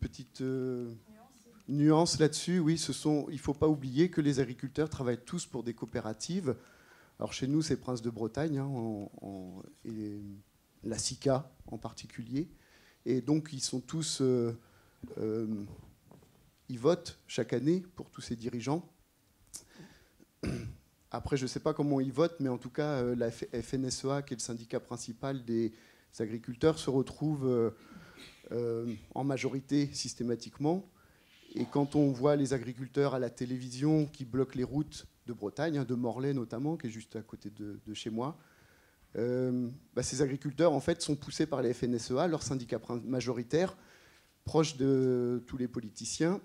[SPEAKER 5] petite nuance là-dessus. Oui, ce sont, il ne faut pas oublier que les agriculteurs travaillent tous pour des coopératives alors chez nous, c'est Prince de Bretagne, hein, la SICA en particulier. Et donc ils sont tous... Euh, euh, ils votent chaque année pour tous ces dirigeants. Après, je ne sais pas comment ils votent, mais en tout cas, euh, la FNSEA, qui est le syndicat principal des agriculteurs, se retrouve en majorité systématiquement. Et quand on voit les agriculteurs à la télévision qui bloquent les routes de Bretagne, hein, de Morlaix notamment, qui est juste à côté de, chez moi. Euh, bah, ces agriculteurs, en fait, sont poussés par les FNSEA, leur syndicat majoritaire, proche de tous les politiciens,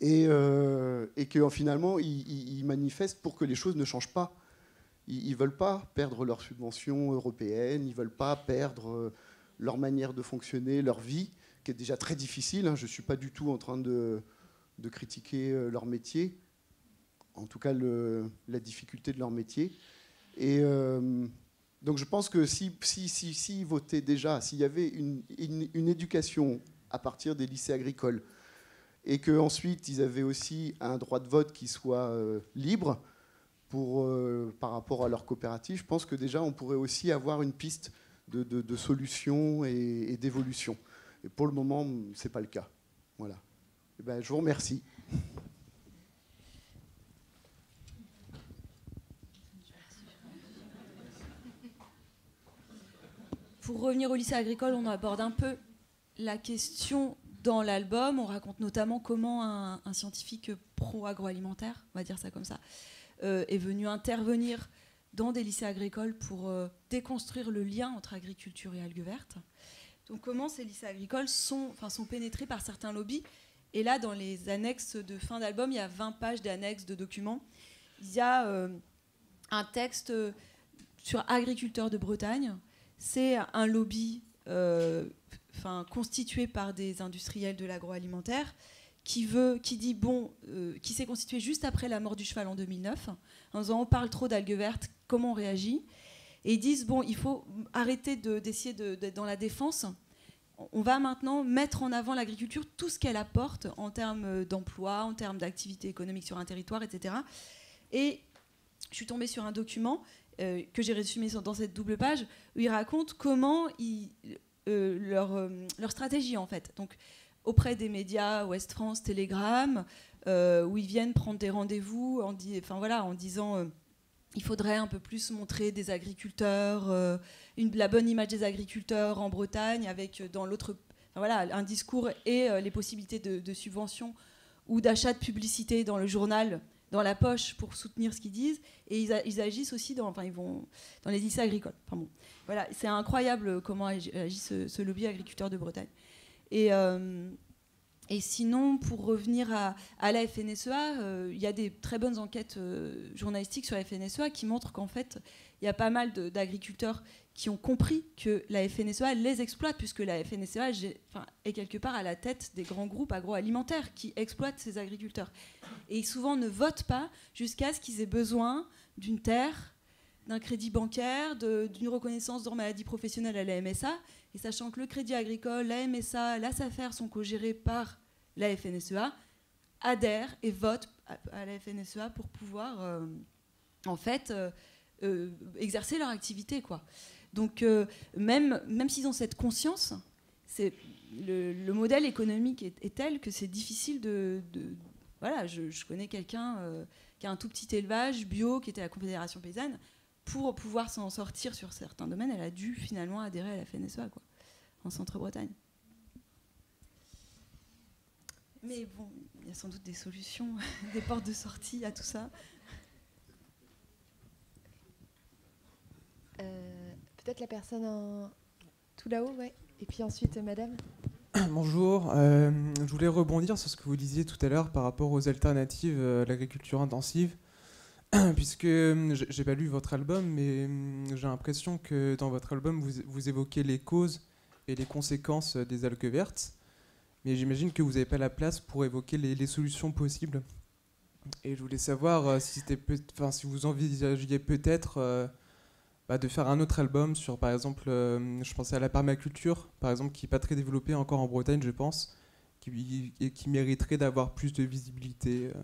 [SPEAKER 5] et, euh, que finalement, ils, manifestent pour que les choses ne changent pas. Ils ne veulent pas perdre leurs subventions européennes, ils ne veulent pas perdre euh, leur manière de fonctionner, leur vie, qui est déjà très difficile. Hein. Je ne suis pas du tout en train de, critiquer leur métier en tout cas la difficulté de leur métier. Et euh, donc je pense que si, si, si, si votaient déjà, s'il y avait une, une, éducation à partir des lycées agricoles, et qu'ensuite ils avaient aussi un droit de vote qui soit euh, libre pour, euh, par rapport à leur coopérative, je pense que déjà on pourrait aussi avoir une piste de, de, solution et, d'évolution. Et pour le moment, ce n'est pas le cas. Voilà. Eh ben, je vous remercie.
[SPEAKER 2] pour revenir au lycée agricole, on aborde un peu la question dans l'album, on raconte notamment comment un, scientifique pro-agroalimentaire, on va dire ça comme ça, euh, est venu intervenir dans des lycées agricoles pour euh, déconstruire le lien entre agriculture et algues vertes. Donc comment ces lycées agricoles sont, sont pénétrés par certains lobbies. Et là, dans les annexes de fin d'album, il y a 20 pages d'annexes de documents. Il y a euh, un texte sur agriculteurs de Bretagne. C'est un lobby constitué par des industriels de l'agroalimentaire qui veut, qui dit bon, euh, qui s'est constitué juste après la mort du cheval en 2009, en disant on parle trop d'algues vertes, comment on réagit? Et ils disent bon, il faut arrêter d'essayer d'être dans la défense. On va maintenant mettre en avant l'agriculture, tout ce qu'elle apporte en termes d'emploi, en termes d'activité économique sur un territoire, etc. Et je suis tombée sur un document euh, que j'ai résumé dans cette double page où il raconte comment il, euh, leur, euh, leur, stratégie en fait. Donc auprès des médias, Ouest France, Télégramme, euh, où ils viennent prendre des rendez-vous en, enfin, voilà, en disant il faudrait un peu plus montrer des agriculteurs, une, la bonne image des agriculteurs en Bretagne, avec dans l'autre, voilà, un discours et les possibilités de, de subventions ou d'achat de publicité dans le journal dans la poche pour soutenir ce qu'ils disent, et ils, agissent aussi dans, enfin, ils vont dans les lycées agricoles. Enfin bon, voilà, c'est incroyable comment agit ce, lobby agriculteur de Bretagne. Et, euh, et sinon, pour revenir à, à la FNSEA, euh, il y a des très bonnes enquêtes euh, journalistiques sur la FNSEA qui montrent qu'en fait, il y a pas mal d'agriculteurs qui ont compris que la FNSEA les exploite, puisque la FNSEA est quelque part à la tête des grands groupes agroalimentaires qui exploitent ces agriculteurs. Et ils souvent ne votent pas jusqu'à ce qu'ils aient besoin d'une terre, d'un crédit bancaire, d'une reconnaissance de maladie professionnelle à la MSA. Et sachant que le crédit agricole, la MSA, la SAFER sont co-gérés par la FNSEA, adhèrent et votent à, la FNSEA pour pouvoir, euh, en fait, euh, euh, exercer leur activité. quoi. Donc euh, même, même s'ils ont cette conscience, le, modèle économique est, tel que c'est difficile de, voilà, je, connais quelqu'un euh, qui a un tout petit élevage bio, qui était à la Confédération paysanne. Pour pouvoir s'en sortir sur certains domaines, elle a dû finalement adhérer à la FNSEA, quoi, en Centre-Bretagne. Mais bon, il y a sans doute des solutions, <laughs> des portes de sortie à tout ça.
[SPEAKER 1] Peut-être la personne tout là-haut, ouais. Et puis ensuite, euh, madame. <coughs>
[SPEAKER 6] Bonjour, euh, je voulais rebondir sur ce que vous disiez tout à l'heure par rapport aux alternatives à l'agriculture intensive, <coughs> puisque j'ai pas lu votre album, mais j'ai l'impression que dans votre album, vous, évoquez les causes et les conséquences des algues vertes, mais j'imagine que vous n'avez pas la place pour évoquer les, solutions possibles. Et je voulais savoir si, si vous envisagiez peut-être bah, de faire un autre album sur, par exemple, euh, je pensais à la permaculture, par exemple, qui n'est pas très développée encore en Bretagne, je pense, qui, et qui mériterait d'avoir plus de visibilité euh,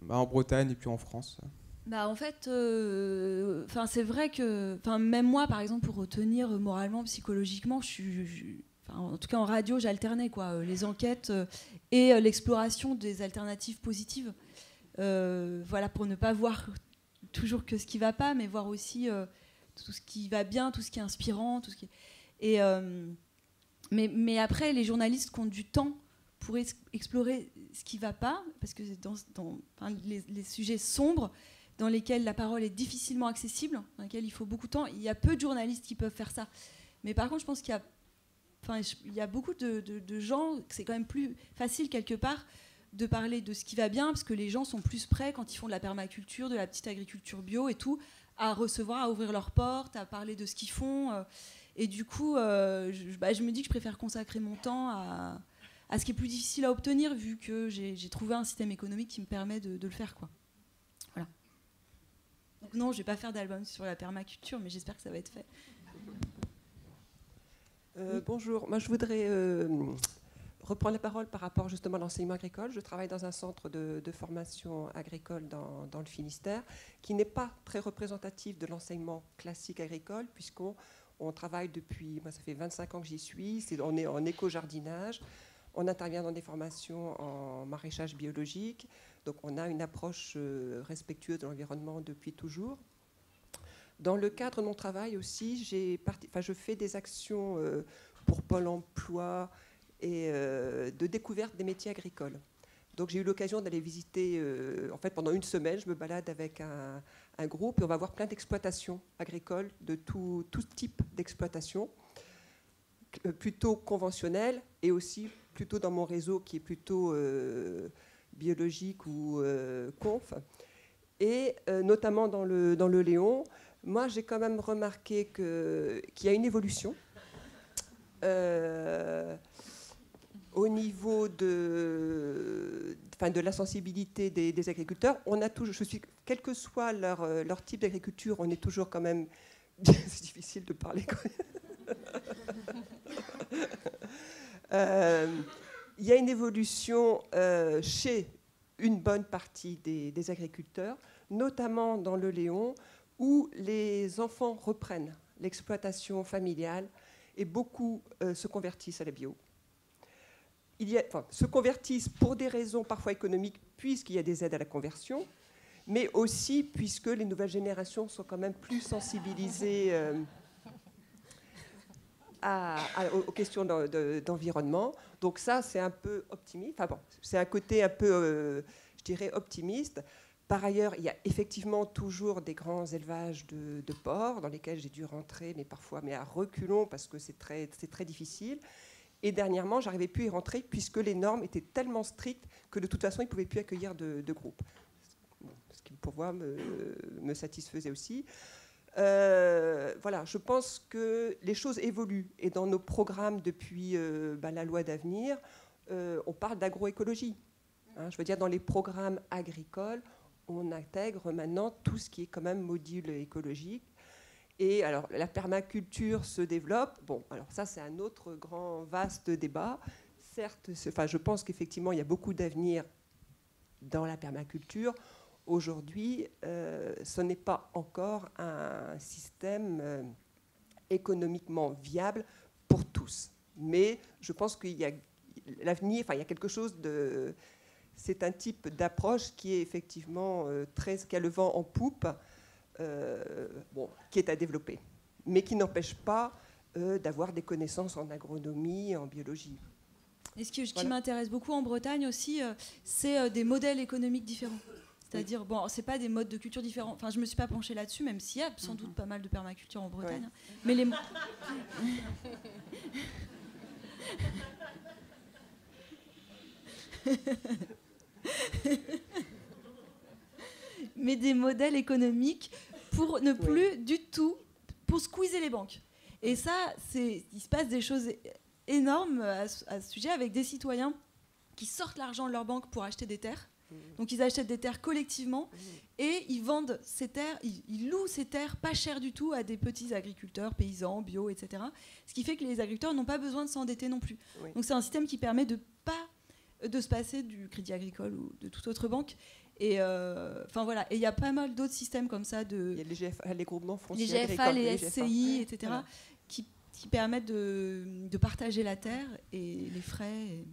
[SPEAKER 6] bah, en Bretagne et puis en France.
[SPEAKER 2] Bah en fait, euh, c'est vrai que, même moi, par exemple, pour retenir moralement, psychologiquement, je suis, en tout cas en radio, j'alternais quoi, les enquêtes et l'exploration des alternatives positives. voilà, pour ne pas voir toujours que ce qui va pas, mais voir aussi euh, tout ce qui va bien, tout ce qui est inspirant, tout ce qui et euh, mais, après les journalistes qui ont du temps pour explorer ce qui va pas, parce que dans, dans les, sujets sombres dans lesquels la parole est difficilement accessible, dans lesquels il faut beaucoup de temps, il y a peu de journalistes qui peuvent faire ça. Mais par contre, je pense qu'il y a, beaucoup de gens, c'est quand même plus facile quelque part de parler de ce qui va bien, parce que les gens sont plus prêts quand ils font de la permaculture, de la petite agriculture bio et tout, à recevoir, à ouvrir leurs portes, à parler de ce qu'ils font. Euh. et du coup, euh, bah, je, me dis que je préfère consacrer mon temps à, ce qui est plus difficile à obtenir, vu que j'ai trouvé un système économique qui me permet de, le faire. Quoi. Voilà. Donc non, je vais pas faire d'album sur la permaculture, mais j'espère que ça va être fait.
[SPEAKER 7] Euh, bonjour, moi je voudrais reprendre la parole par rapport justement à l'enseignement agricole. Je travaille dans un centre de, formation agricole dans, le Finistère qui n'est pas très représentatif de l'enseignement classique agricole puisqu'on on travaille depuis, moi ça fait 25 ans que j'y suis, on est en éco-jardinage, on intervient dans des formations en maraîchage biologique, donc on a une approche euh, respectueuse de l'environnement depuis toujours. Dans le cadre de mon travail aussi, enfin, je fais des actions euh, pour Pôle emploi et de découverte des métiers agricoles. Donc j'ai eu l'occasion d'aller visiter, en fait pendant une semaine, je me balade avec un, groupe et on va voir plein d'exploitations agricoles, de tout, type d'exploitation, plutôt conventionnelles et aussi plutôt dans mon réseau qui est plutôt biologique ou conf et euh, notamment dans le, dans le Léon, moi j'ai quand même remarqué qu'il y a une évolution euh, au niveau de, enfin, de la sensibilité des, agriculteurs. On a toujours, je suis, quel que soit leur, euh, leur type d'agriculture, on est toujours quand même. <laughs> C'est difficile de parler. <laughs> Il y a une évolution chez une bonne partie des, agriculteurs, notamment dans le Léon, où les enfants reprennent l'exploitation familiale et beaucoup euh, se convertissent à la bio. Se convertissent pour des raisons parfois économiques, puisqu'il y a des aides à la conversion, mais aussi puisque les nouvelles générations sont quand même plus sensibilisées euh, aux questions d'environnement. Donc ça, c'est un peu optimiste. C'est un côté un peu, euh, je dirais, optimiste. Par ailleurs, il y a effectivement toujours des grands élevages de, porcs dans lesquels j'ai dû rentrer, mais parfois mais à reculons parce que c'est très, très difficile. Et dernièrement, j'arrivais plus à y rentrer puisque les normes étaient tellement strictes que de toute façon, ils ne pouvaient plus accueillir de, de groupes. ce qui, pour moi, me, satisfaisait aussi. Euh, voilà, je pense que les choses évoluent. Et dans nos programmes depuis euh, bah, la loi d'avenir, euh, on parle d'agroécologie. Hein. je veux dire, dans les programmes agricoles, on intègre maintenant tout ce qui est quand même module écologique. Et alors, la permaculture se développe. Bon, alors ça, c'est un autre grand, vaste débat. Certes, enfin, je pense qu'effectivement, il y a beaucoup d'avenir dans la permaculture. Aujourd'hui, euh, ce n'est pas encore un système euh, économiquement viable pour tous. Mais je pense qu'il y a l'avenir, enfin, il y a quelque chose de. C'est un type d'approche qui est effectivement euh, très. qui a le vent en poupe, bon, qui est à développer, mais qui n'empêche pas d'avoir des connaissances en agronomie, en biologie.
[SPEAKER 2] Et ce qui, qui m'intéresse beaucoup en Bretagne aussi, c'est des modèles économiques différents. C'est-à-dire, bon, c'est pas des modes de culture différents. Enfin, je me suis pas penchée là-dessus, même s'il y a sans doute mhm. pas mal de permaculture en Bretagne. Mais les. <laughs> <laughs> mais des modèles économiques pour ne plus du tout pour squeezer les banques. Et ça, c'est, il se passe des choses énormes à, à ce sujet avec des citoyens qui sortent l'argent de leur banque pour acheter des terres Mmh. Donc ils achètent des terres collectivement mmh. et ils vendent ces terres, ils, louent ces terres pas cher du tout à des petits agriculteurs, paysans, bio, etc. Ce qui fait que les agriculteurs n'ont pas besoin de s'endetter non plus. Donc c'est un système qui permet de pas de se passer du crédit agricole ou de toute autre banque. Et euh, enfin voilà, et il y a pas mal d'autres systèmes comme ça de.
[SPEAKER 7] Il y a les GFA, les groupements fonciers.
[SPEAKER 2] Les GFA, les, SCI, etc. Qui, qui, permettent de, de, partager la terre et les frais. Et...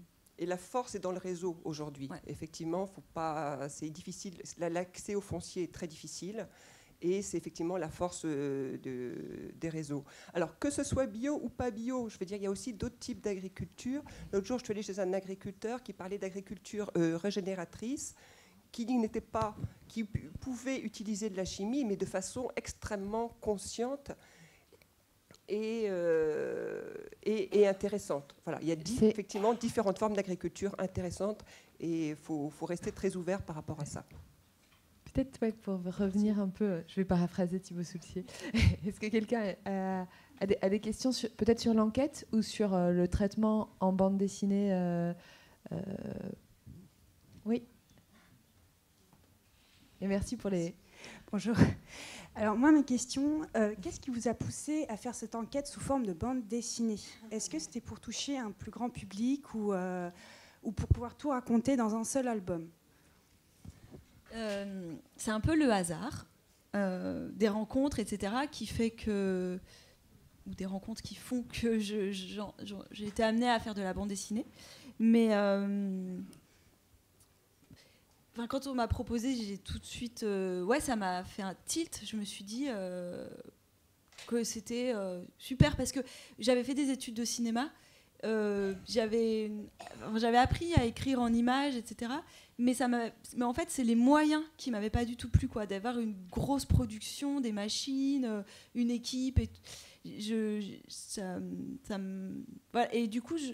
[SPEAKER 7] Et la force est dans le réseau aujourd'hui. Effectivement, faut pas, c'est difficile. L'accès au foncier est très difficile. Et c'est effectivement la force euh, de, des réseaux. Alors, que ce soit bio ou pas bio, je veux dire, il y a aussi d'autres types d'agriculture. L'autre jour, je suis allée chez un agriculteur qui parlait d'agriculture euh, régénératrice, qui n'était pas, qui pouvait utiliser de la chimie, mais de façon extrêmement consciente euh, et, et, intéressante. Voilà, il y a effectivement différentes formes d'agriculture intéressantes et il faut, faut, rester très ouvert par rapport à ça.
[SPEAKER 1] Peut-être pour revenir un peu, je vais paraphraser Thibaut Soulcier. <laughs> Est-ce que quelqu'un a, des, questions peut-être sur l'enquête ou sur euh, le traitement en bande dessinée euh, Oui. Merci pour les.
[SPEAKER 8] Bonjour. Alors moi, ma question, euh, qu'est-ce qui vous a poussé à faire cette enquête sous forme de bande dessinée? Est-ce que c'était pour toucher un plus grand public ou, euh, ou pour pouvoir tout raconter dans un seul album?
[SPEAKER 2] Euh, C'est un peu le hasard, des rencontres, etc., qui fait que ou des rencontres qui font que j'ai été amenée à faire de la bande dessinée. Mais quand on m'a proposé, j'ai tout de suite. Euh, ouais, ça m'a fait un tilt. Je me suis dit. Euh, que c'était euh, super parce que j'avais fait des études de cinéma. j'avais j'avais appris à écrire en images, etc. Mais, ça m'a- mais en fait, c'est les moyens qui m'avaient pas du tout plu, quoi. D'avoir une grosse production, des machines, une équipe. Et, je, ça, et du coup, je,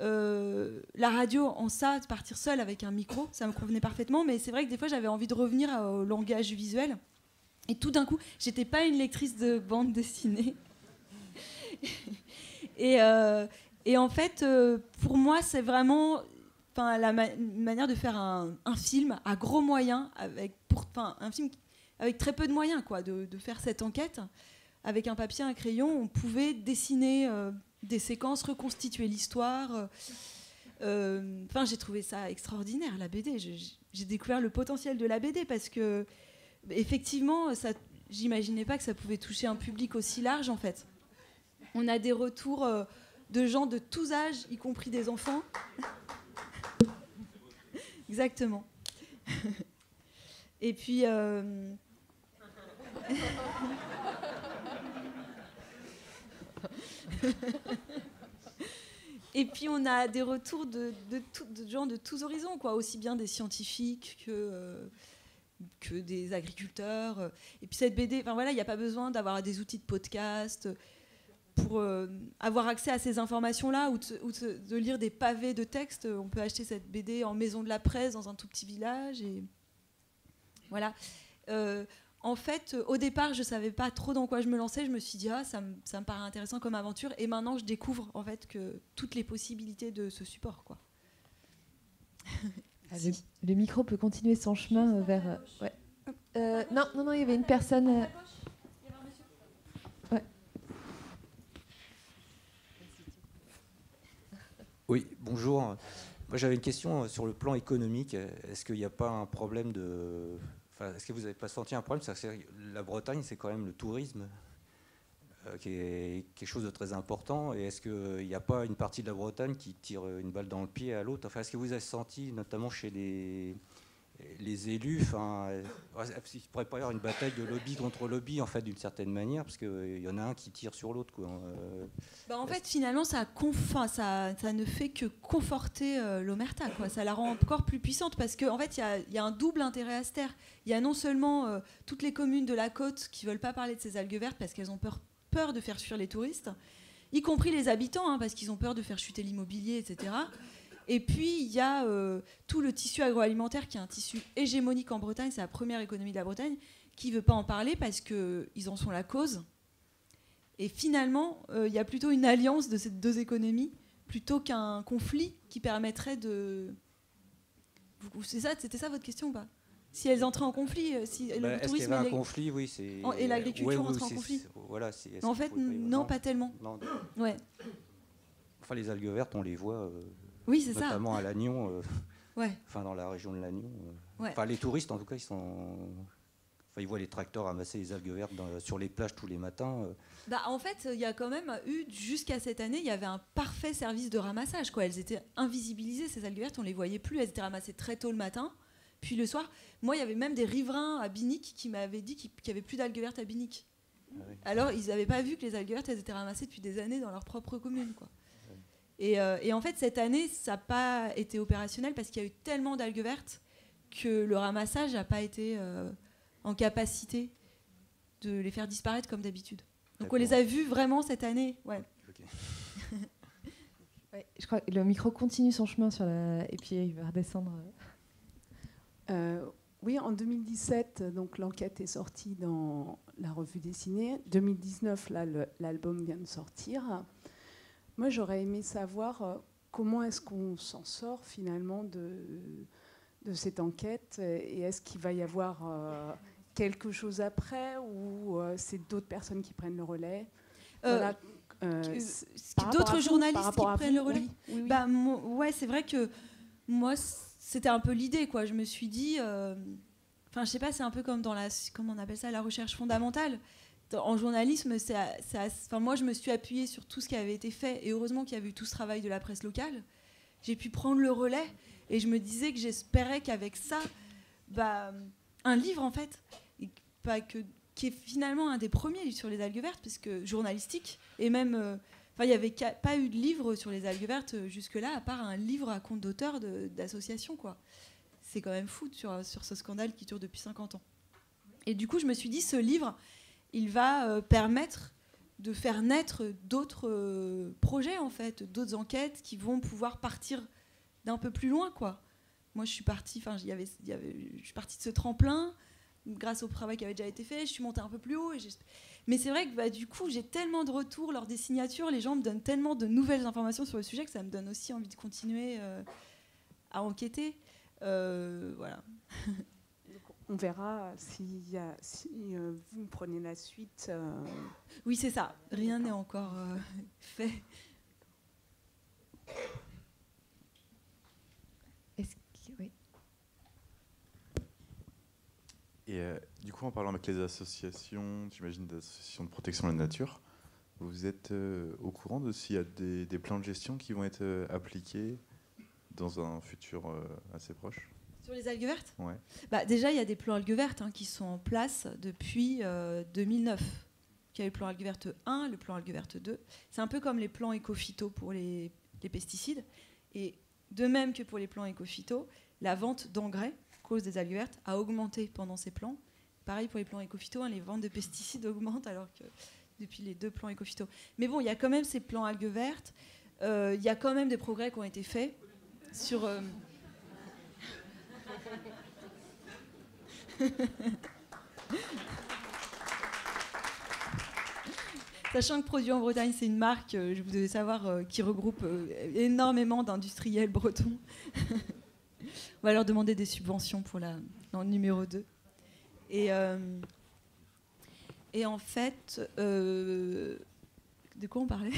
[SPEAKER 2] euh, la radio, en ça, partir seule avec un micro, ça me convenait parfaitement. Mais c'est vrai que des fois, j'avais envie de revenir au langage visuel. Et tout d'un coup, j'étais pas une lectrice de bande dessinée. <laughs> et, euh, et en fait, euh, pour moi, c'est vraiment la manière de faire un, film à gros moyens, avec, pour, un film avec très peu de moyens, quoi, de, faire cette enquête. Avec un papier, un crayon, on pouvait dessiner des séquences, reconstituer l'histoire. euh, euh, Enfin, j'ai trouvé ça extraordinaire, la BD. J'ai découvert le potentiel de la BD parce que, effectivement, j'imaginais pas que ça pouvait toucher un public aussi large, en fait. On a des retours euh, de gens de tous âges, y compris des enfants. <laughs> Exactement. <laughs> Et puis. <laughs> <laughs> Et puis on a des retours de, de, gens de tous horizons, quoi, aussi bien des scientifiques que, euh, que des agriculteurs. Et puis cette BD, enfin voilà, il n'y a pas besoin d'avoir des outils de podcast pour euh, avoir accès à ces informations-là ou, de- lire des pavés de textes. On peut acheter cette BD en maison de la presse dans un tout petit village. Et voilà. Euh, en fait, euh, au départ, je savais pas trop dans quoi je me lançais. Je me suis dit, ah, ça me, ça me paraît intéressant comme aventure. Et maintenant, je découvre en fait que toutes les possibilités de ce support, quoi.
[SPEAKER 1] Ah, le, le micro peut continuer son chemin euh, vers. euh, ouais. Euh, non, non, non, il y avait une personne. euh, ouais.
[SPEAKER 9] Oui, bonjour. Moi, j'avais une question sur le plan économique. Est-ce qu'il n'y a pas un problème de. Est-ce que vous n'avez pas senti un problème? La Bretagne, c'est quand même le tourisme euh, qui est quelque chose de très important. Et est-ce qu'il n'y a pas une partie de la Bretagne qui tire une balle dans le pied à l'autre? Enfin, est-ce que vous avez senti, notamment chez les, les élus, enfin, euh, il ne pourrait pas y avoir une bataille de lobby contre lobby, en fait, d'une certaine manière, parce qu'il y en a un qui tire sur l'autre. quoi. Euh,
[SPEAKER 2] Bah, en fait, finalement, ça, conf- ça, ça ne fait que conforter euh, l'omerta. Quoi. Ça la rend encore plus puissante parce qu'en en fait, il y a, il y a un double intérêt à se taire. Il y a non seulement euh, toutes les communes de la côte qui veulent pas parler de ces algues vertes parce qu'elles ont peur, peur de faire fuir les touristes, y compris les habitants, hein, parce qu'ils ont peur de faire chuter l'immobilier, etc. Et puis, il y a euh, tout le tissu agroalimentaire qui est un tissu hégémonique en Bretagne, c'est la première économie de la Bretagne, qui ne veut pas en parler parce qu'ils en sont la cause. Et finalement, euh, il y a plutôt une alliance de ces deux économies plutôt qu'un conflit qui permettrait de. C'est ça, c'était ça votre question ou pas? Si elles entraient en conflit, euh, si le
[SPEAKER 9] bah,
[SPEAKER 2] tourisme
[SPEAKER 9] avait
[SPEAKER 2] et
[SPEAKER 9] un
[SPEAKER 2] les-
[SPEAKER 9] conflit? Oui, c'est.
[SPEAKER 2] En- et l'agriculture
[SPEAKER 9] Ouais, oui,
[SPEAKER 2] en conflit
[SPEAKER 9] Voilà,
[SPEAKER 2] En fait, non, pas tellement.
[SPEAKER 9] Non.
[SPEAKER 2] Ouais.
[SPEAKER 9] Enfin, les algues vertes, on les voit. euh,
[SPEAKER 2] Oui, c'est ça.
[SPEAKER 9] Notamment à Lannion. euh, <laughs>
[SPEAKER 2] Ouais.
[SPEAKER 9] Enfin, dans la région de Lannion. euh.
[SPEAKER 2] Ouais.
[SPEAKER 9] Enfin, les touristes, en tout cas, ils sont. Enfin, ils voient les tracteurs ramasser les algues vertes dans- sur les plages tous les matins. euh.
[SPEAKER 2] Bah, en fait, il y a quand même eu, jusqu'à cette année, il y avait un parfait service de ramassage. Quoi. Elles étaient invisibilisées, ces algues vertes, on les voyait plus. Elles étaient ramassées très tôt le matin. Puis le soir, moi, il y avait même des riverains à Binic qui m'avaient dit qu'il n'y avait plus d'algues vertes à Binic.
[SPEAKER 9] Ah oui.
[SPEAKER 2] Alors, ils n'avaient pas vu que les algues vertes, elles étaient ramassées depuis des années dans leur propre commune. Quoi. Et, euh, et en fait, cette année, ça n'a pas été opérationnel parce qu'il y a eu tellement d'algues vertes que le ramassage n'a pas été euh, en capacité de les faire disparaître comme d'habitude. Donc on les a vus vraiment cette année. Ouais. <laughs>
[SPEAKER 1] Ouais, je crois que le micro continue son chemin sur la... et puis il va redescendre.
[SPEAKER 10] Euh, oui, en 2017, donc l'enquête est sortie dans la revue dessinée. 2019, là, l'album vient de sortir. Moi, j'aurais aimé savoir euh, comment est-ce qu'on s'en sort finalement de, de cette enquête? Et est-ce qu'il va y avoir euh, quelque chose après ou euh, c'est d'autres personnes qui prennent le relais? Voilà, euh,
[SPEAKER 2] D'autres journalistes qui prennent le relais?
[SPEAKER 10] oui, oui, oui.
[SPEAKER 2] Bah, ouais, c'est vrai que moi, c'était un peu l'idée, quoi. Je me suis dit, enfin, je sais pas, c'est un peu comme dans la, comment on appelle ça, la recherche fondamentale. En journalisme, moi, je me suis appuyée sur tout ce qui avait été fait, et heureusement qu'il y avait eu tout ce travail de la presse locale. J'ai pu prendre le relais, et je me disais que j'espérais qu'avec ça, bah, un livre, en fait, qui est finalement un des premiers sur les algues vertes, parce que journalistique, et même, euh, il n'y avait pas eu de livre sur les algues vertes euh, jusque-là, à part un livre à compte d'auteur d'association. C'est quand même fou sur ce scandale qui dure depuis 50 ans. Et du coup, je me suis dit, ce livre, il va euh, permettre de faire naître d'autres projets, en fait, d'autres enquêtes qui vont pouvoir partir d'un peu plus loin, quoi. Moi, je suis partie, enfin, y je suis partie de ce tremplin grâce au travail qui avait déjà été fait, je suis montée un peu plus haut. Mais c'est vrai que bah, du coup, j'ai tellement de retours lors des signatures, les gens me donnent tellement de nouvelles informations sur le sujet que ça me donne aussi envie de continuer euh, à enquêter. Euh, voilà. <laughs>
[SPEAKER 10] On verra si, si euh, vous prenez la suite.
[SPEAKER 2] Oui, c'est ça. Rien n'est encore fait.
[SPEAKER 11] Et euh, du coup, en parlant avec les associations, j'imagine des associations de protection de la nature, vous êtes euh, au courant de s'il y a des, plans de gestion qui vont être euh, appliqués dans un futur assez proche?
[SPEAKER 2] Sur les algues vertes?
[SPEAKER 11] Ouais.
[SPEAKER 2] bah, Déjà, il y a des plans algues vertes hein, qui sont en place depuis 2009. Il y a le plan algues vertes 1, le plan algues vertes 2. C'est un peu comme les plans éco-phyto pour les, les pesticides. Et de même que pour les plans éco-phyto, la vente d'engrais cause des algues vertes a augmenté pendant ces plans. Pareil pour les plans éco-phyto, hein, les ventes de pesticides <laughs> augmentent alors que depuis les deux plans éco-phyto. Mais bon, il y a quand même ces plans algues vertes. Euh, il y a quand même des progrès qui ont été faits sur. Euh, <laughs> Sachant que Produit en Bretagne, c'est une marque, euh, je vous devais savoir, qui regroupe énormément d'industriels bretons. <laughs> On va leur demander des subventions pour la, dans le numéro 2. Et, euh, et en fait, euh, de quoi on parlait?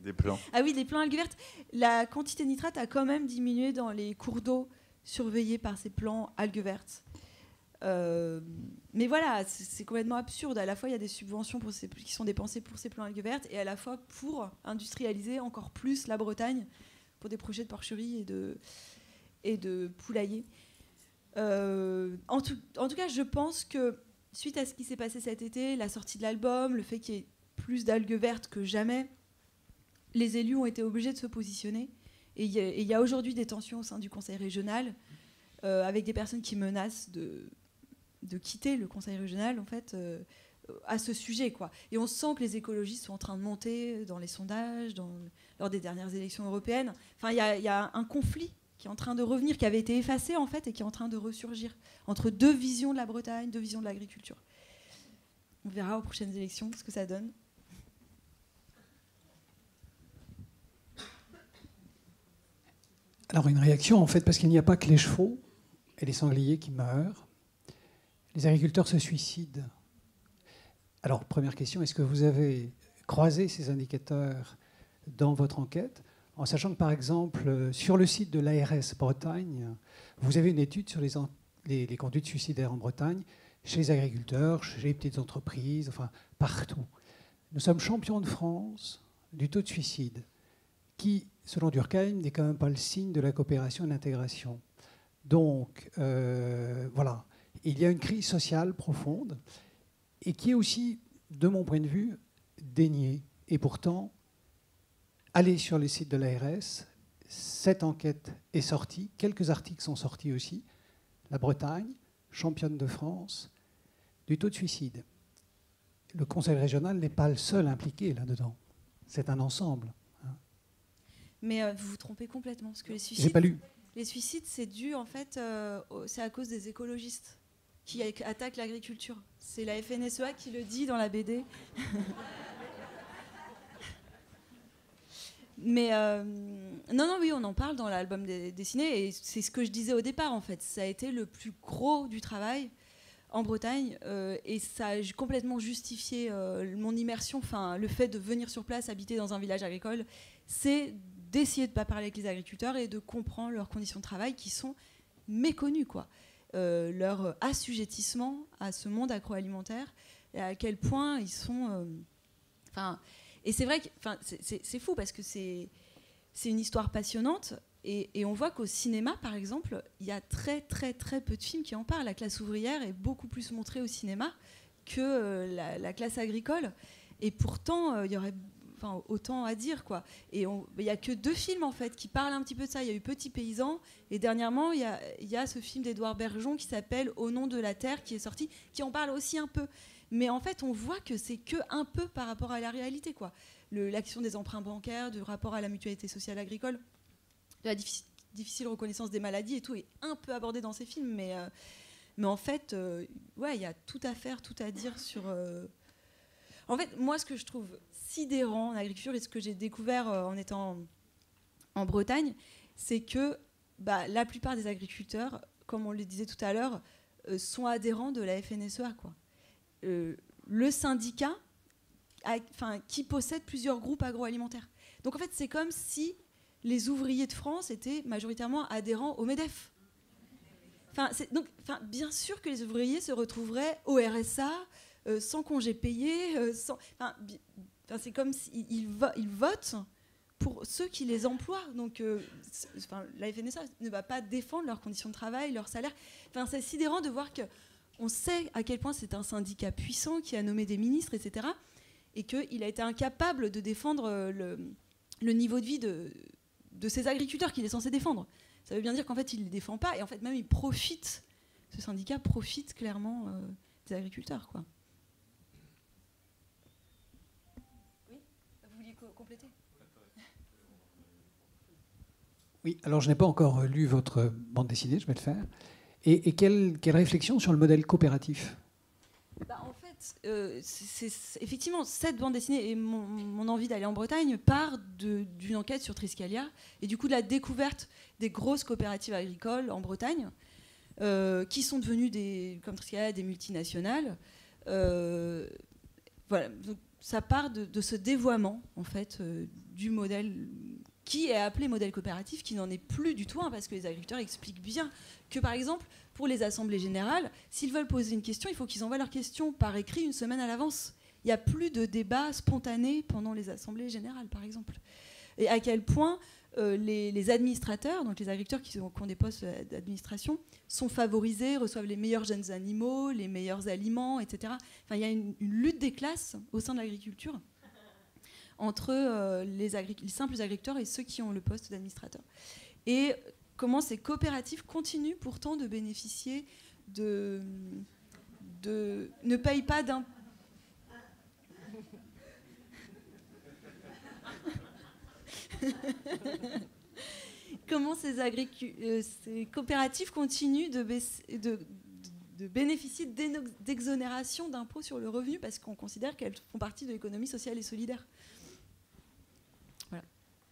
[SPEAKER 11] Des plans.
[SPEAKER 2] Ah oui, des plans algues vertes. La quantité de nitrate a quand même diminué dans les cours d'eau surveillés par ces plans algues vertes. Euh, mais voilà, c'est complètement absurde. À la fois, il y a des subventions pour qui sont dépensées pour ces plans algues vertes et à la fois pour industrialiser encore plus la Bretagne pour des projets de porcherie et de, et de poulailler. Euh, en, tout, cas, je pense que suite à ce qui s'est passé cet été, la sortie de l'album, le fait qu'il y ait plus d'algues vertes que jamais, les élus ont été obligés de se positionner. Et il y a, aujourd'hui des tensions au sein du conseil régional, euh, avec des personnes qui menacent de, quitter le conseil régional, en fait, euh, à ce sujet. Quoi. Et on sent que les écologistes sont en train de monter dans les sondages, lors des dernières élections européennes. Enfin, il y, y, a un conflit qui est en train de revenir, qui avait été effacé en fait et qui est en train de ressurgir entre deux visions de la Bretagne, deux visions de l'agriculture. On verra aux prochaines élections ce que ça donne.
[SPEAKER 12] Alors une réaction en fait parce qu'il n'y a pas que les chevaux et les sangliers qui meurent. Les agriculteurs se suicident. Alors première question, est-ce que vous avez croisé ces indicateurs dans votre enquête en sachant que, par exemple, sur le site de l'ARS Bretagne, vous avez une étude sur les, les, conduites suicidaires en Bretagne, chez les agriculteurs, chez les petites entreprises, enfin partout. Nous sommes champions de France du taux de suicide, qui, selon Durkheim, n'est quand même pas le signe de la coopération et de l'intégration. Donc, euh, voilà, il y a une crise sociale profonde et qui est aussi, de mon point de vue, déniée. Et pourtant, allez sur les sites de l'ARS. Cette enquête est sortie. Quelques articles sont sortis aussi. La Bretagne, championne de France, du taux de suicide. Le Conseil régional n'est pas le seul impliqué là-dedans. C'est un ensemble.
[SPEAKER 2] Mais euh, vous vous trompez complètement. Parce que les suicides,
[SPEAKER 12] pas lu.
[SPEAKER 2] Les suicides, c'est dû, en fait, euh, c'est à cause des écologistes qui attaquent l'agriculture. C'est la FNSEA qui le dit dans la BD. <laughs> Mais euh, non, non, oui, on en parle dans l'album dessiné et c'est ce que je disais au départ en fait. Ça a été le plus gros du travail en Bretagne euh, et ça a complètement justifié euh, mon immersion. Enfin, le fait de venir sur place, habiter dans un village agricole, c'est d'essayer de ne pas parler avec les agriculteurs et de comprendre leurs conditions de travail qui sont méconnues, quoi. leur assujettissement à ce monde agroalimentaire et à quel point ils sont. Enfin et c'est vrai que c'est fou parce que c'est une histoire passionnante Et, et on voit qu'au cinéma, par exemple, il y a très très très peu de films qui en parlent. La classe ouvrière est beaucoup plus montrée au cinéma que euh, la, la classe agricole. Et pourtant, euh, il y aurait enfin, autant à dire. quoi. Et il n'y a que deux films en fait qui parlent un petit peu de ça. Il y a eu Petit Paysan et dernièrement il y a, ce film d'Edouard Bergeon qui s'appelle Au nom de la terre qui est sorti, qui en parle aussi un peu. Mais en fait on voit que c'est que un peu par rapport à la réalité. quoi. L'action des emprunts bancaires, du rapport à la mutualité sociale agricole, de la difficile, difficile reconnaissance des maladies et tout est un peu abordé dans ces films. Mais, euh, mais en fait, euh, ouais, il y a tout à faire, tout à dire sur... euh, en fait, moi, ce que je trouve sidérant en agriculture et ce que j'ai découvert euh, en étant en Bretagne, c'est que bah, la plupart des agriculteurs, comme on le disait tout à l'heure, euh, sont adhérents de la FNSEA. Quoi. Euh, le syndicat a- qui possède plusieurs groupes agroalimentaires. Donc en fait, c'est comme si les ouvriers de France étaient majoritairement adhérents au MEDEF. Enfin, donc, enfin, bien sûr que les ouvriers se retrouveraient au RSA, sans congé payé, sans, c'est comme s'ils ils votent pour ceux qui les emploient. Donc, euh, la FNSA ne va pas défendre leurs conditions de travail, leur salaire. Enfin, c'est sidérant de voir que on sait à quel point c'est un syndicat puissant qui a nommé des ministres, etc., et qu'il a été incapable de défendre euh, le, niveau de vie de, de ces agriculteurs qu'il est censé défendre. Ça veut bien dire qu'en fait, il ne les défend pas, et en fait, même il profite, ce syndicat profite clairement euh, des agriculteurs. Quoi. Oui Vous vouliez compléter
[SPEAKER 12] Oui, alors je n'ai pas encore lu votre bande dessinée, je vais le faire. Et, quelle, réflexion sur le modèle coopératif?
[SPEAKER 2] Bah, en fait, euh, effectivement, cette bande dessinée et mon, envie d'aller en Bretagne part d'une enquête sur Triscalia et du coup de la découverte des grosses coopératives agricoles en Bretagne, euh, qui sont devenues comme Triscalia des multinationales. Euh, voilà, donc ça part de, de ce dévoiement en fait euh, du modèle qui est appelé modèle coopératif, qui n'en est plus du tout, parce que les agriculteurs expliquent bien que, par exemple, pour les assemblées générales, s'ils veulent poser une question, il faut qu'ils envoient leur question par écrit une semaine à l'avance. Il n'y a plus de débat spontané pendant les assemblées générales, par exemple. Et à quel point euh, les, administrateurs, donc les agriculteurs qui, ont- des postes d'administration, sont favorisés, reçoivent les meilleurs jeunes animaux, les meilleurs aliments, etc. Enfin, il y a une lutte des classes au sein de l'agriculture entre euh, les, simples agriculteurs et ceux qui ont le poste d'administrateur. Et comment ces coopératives continuent pourtant de bénéficier de... ne payent pas d'un... <laughs> comment euh, ces coopératives continuent de, de- bénéficier d'exonération d'impôts sur le revenu parce qu'on considère qu'elles font partie de l'économie sociale et solidaire.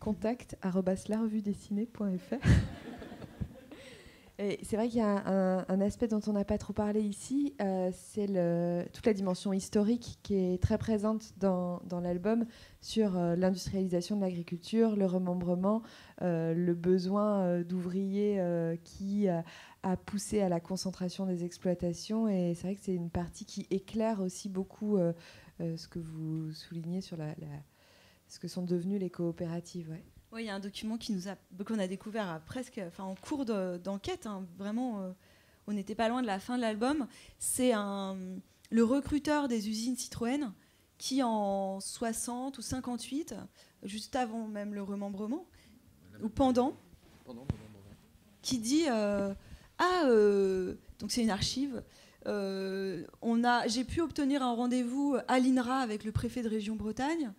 [SPEAKER 1] Contact. Et c'est vrai qu'il y a un, aspect dont on n'a pas trop parlé ici, euh, c'est toute la dimension historique qui est très présente dans, l'album sur euh, l'industrialisation de l'agriculture, le remembrement, euh, le besoin d'ouvriers qui a poussé à la concentration des exploitations. Et c'est vrai que c'est une partie qui éclaire aussi beaucoup ce que vous soulignez sur la- ce que sont devenues les coopératives. ouais.
[SPEAKER 2] Oui, il y a un document qui nous a, qu'on a découvert à presque, enfin, en cours de- d'enquête. hein, vraiment, euh, on n'était pas loin de la fin de l'album. C'est un, le recruteur des usines Citroën qui, en 60 ou 58, juste avant même le remembrement, ou pendant, qui dit euh, Ah, euh, donc c'est une archive. euh, on a, j'ai pu obtenir un rendez-vous à l'INRA avec le préfet de région Bretagne.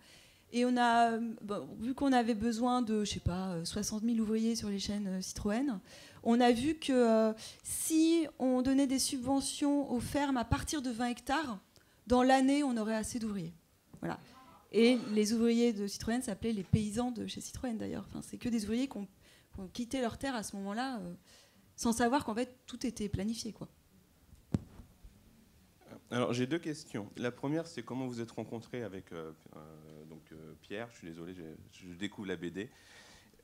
[SPEAKER 2] Et on a, bon, vu qu'on avait besoin de, je sais pas, euh, 60 000 ouvriers sur les chaînes euh, Citroën, on a vu que euh, si on donnait des subventions aux fermes à partir de 20 hectares, dans l'année, on aurait assez d'ouvriers. Voilà. Et les ouvriers de Citroën s'appelaient les paysans de chez Citroën d'ailleurs. Enfin, c'est que des ouvriers qui ont, qui ont quitté leur terre à ce moment-là, euh, sans savoir qu'en fait tout était planifié, quoi.
[SPEAKER 13] Alors j'ai deux questions. La première, c'est comment vous êtes rencontré avec euh, euh, euh, Je suis désolé, je, je découvre la BD.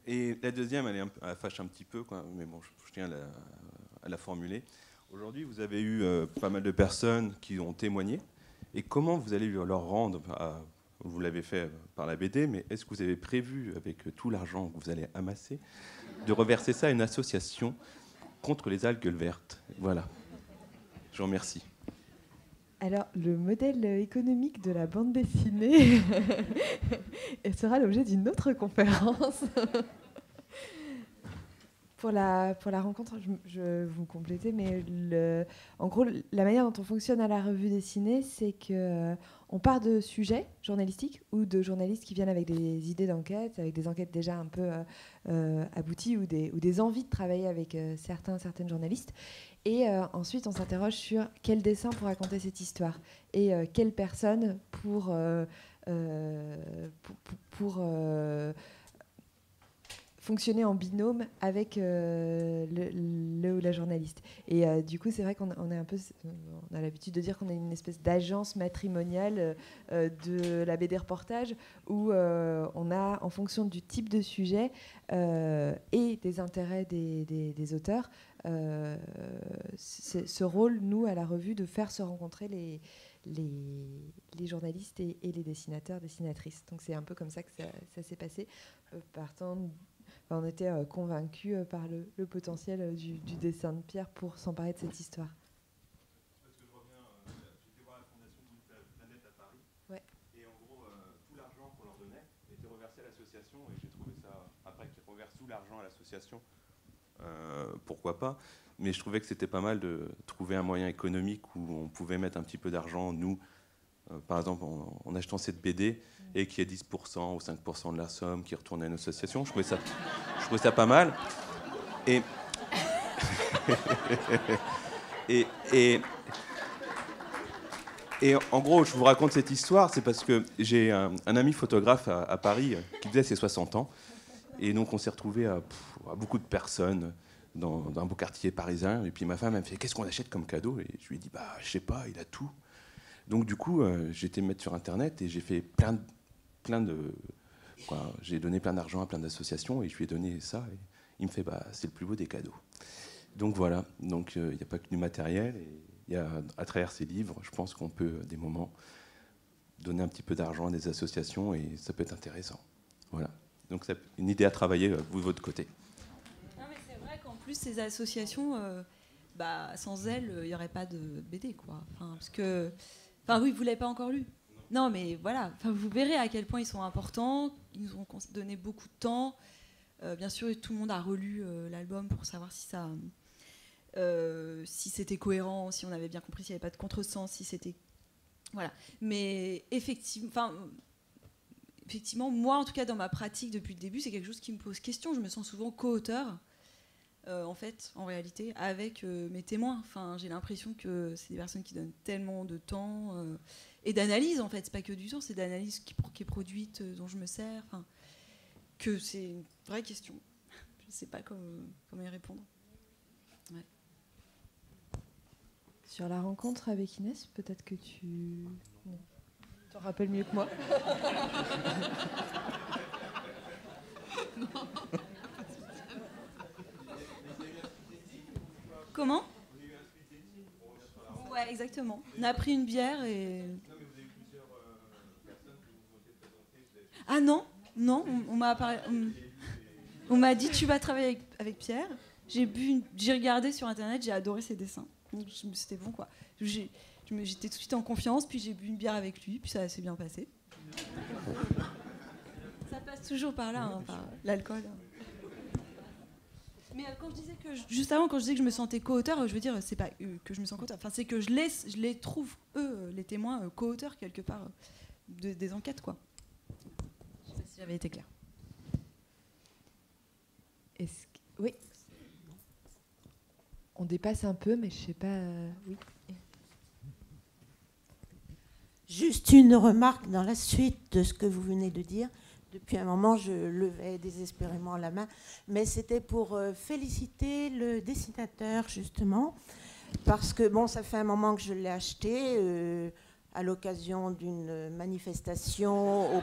[SPEAKER 13] Et la deuxième, elle, est fâche un petit peu, mais bon, je, tiens à la, formuler. Aujourd'hui, vous avez eu euh, pas mal de personnes qui ont témoigné. Et comment vous allez leur rendre
[SPEAKER 3] vous l'avez fait par la BD, mais est-ce que vous avez prévu, avec tout l'argent que vous allez amasser, de reverser ça à une association contre les algues vertes? Voilà. Je vous remercie.
[SPEAKER 1] Alors, le modèle économique de la bande dessinée <laughs> <laughs> sera l'objet d'une autre conférence. <laughs> pour, la, pour la rencontre, je, vais vous compléter, mais le, en gros, la manière dont on fonctionne à la revue dessinée, c'est que on part de sujets journalistiques ou de journalistes qui viennent avec des idées d'enquête, avec des enquêtes déjà un peu euh, euh, abouties ou des, envies de travailler avec euh, certains, certaines journalistes. Et ensuite, on s'interroge sur quel dessin pour raconter cette histoire et quelle personne pour fonctionner en binôme avec euh, le, ou la journaliste. Et euh, du coup, c'est vrai qu'on on a l'habitude de dire qu'on est une espèce d'agence matrimoniale euh, de la BD reportage où on a, en fonction du type de sujet et des intérêts des, auteurs, ce rôle, nous, à la revue, de faire se rencontrer les, les, journalistes et, les dessinateurs, dessinatrices. Donc c'est un peu comme ça que ça s'est passé, partant on était euh, convaincus euh, par le, potentiel euh, du, dessin de Pierre pour s'emparer de cette histoire.
[SPEAKER 3] Et en gros, tout l'argent qu'on leur donnait était reversé à l'association, et j'ai trouvé ça, après qu'ils reversent tout l'argent à l'association, pourquoi pas, mais je trouvais que c'était pas mal de trouver un moyen économique où on pouvait mettre un petit peu d'argent, nous, par exemple, en, achetant cette BD, et qu'il y ait 10% ou 5% de la somme qui retourne à une association. Je trouvais ça, je trouvais ça pas mal. Et, <laughs> et, et, et, en gros, je vous raconte cette histoire, c'est parce que j'ai un, ami photographe à, Paris qui faisait ses 60 ans. Et donc, on s'est retrouvé à, beaucoup de personnes dans, un beau quartier parisien. Et puis ma femme, elle me fait Qu'est-ce qu'on achète comme cadeau? Et je lui ai dit Bah, je sais pas, il a tout. Donc, du coup, euh, j'ai été me mettre sur Internet et j'ai fait plein plein de. J'ai donné plein d'argent à plein d'associations et je lui ai donné ça. Il me fait bah, c'est le plus beau des cadeaux. Donc voilà, donc euh, il n'y a pas que du matériel. Et y a, à travers ces livres, je pense qu'on peut, des moments, donner un petit peu d'argent à des associations et ça peut être intéressant. Voilà. Donc c'est une idée à travailler, euh, vous de votre côté.
[SPEAKER 2] Non, mais c'est vrai qu'en plus, ces associations, euh, bah, sans elles, il n'y aurait pas de BD. Quoi. Parce que. Enfin, oui, vous l'avez pas encore lu non, mais voilà, vous verrez à quel point ils sont importants. Ils nous ont donné beaucoup de temps. Euh, bien sûr, tout le monde a relu euh, l'album pour savoir si ça, euh, si c'était cohérent, si on avait bien compris, s'il n'y avait pas de contresens, si c'était, voilà. Mais effectivement, enfin, effectivement, moi, en tout cas, dans ma pratique depuis le début, c'est quelque chose qui me pose question. Je me sens souvent co-auteur. En fait, en réalité, avec mes témoins. Enfin, j'ai l'impression que c'est des personnes qui donnent tellement de temps et d'analyse en fait. C'est pas que du temps, c'est d'analyse qui, qui, est produite, euh, dont je me sers. Enfin, que c'est une vraie question. <laughs> Je ne sais pas comment, comment y répondre.
[SPEAKER 1] Sur la rencontre avec Inès, peut-être que tu. Tu te rappelles mieux que moi. <laughs> <laughs>
[SPEAKER 2] Comment Ouais, exactement. On a pris une bière et. Ah non, non, on, m'a on, m'a dit tu vas travailler avec, Pierre. J'ai bu, j'ai regardé sur internet, j'ai adoré ses dessins. C'était bon quoi. J'étais tout de suite en confiance, puis j'ai bu une bière avec lui, puis ça s'est bien passé. Ça passe toujours par là, hein, par l'alcool. Mais euh, quand je disais que juste avant, quand je disais que je me sentais co-auteur, je veux dire, c'est pas euh, que je me sens co-auteur. Enfin, c'est que je les, je les trouve eux, les témoins, co-auteurs quelque part des enquêtes, quoi si j'avais été clair.
[SPEAKER 1] Est-ce Oui. On dépasse un peu, mais je sais pas. Euh, oui.
[SPEAKER 14] Juste une remarque dans la suite de ce que vous venez de dire. Depuis un moment, je levais désespérément la main, mais c'était pour euh, féliciter le dessinateur, justement, parce que, bon, ça fait un moment que je l'ai acheté. Euh, à l'occasion d'une manifestation. <laughs>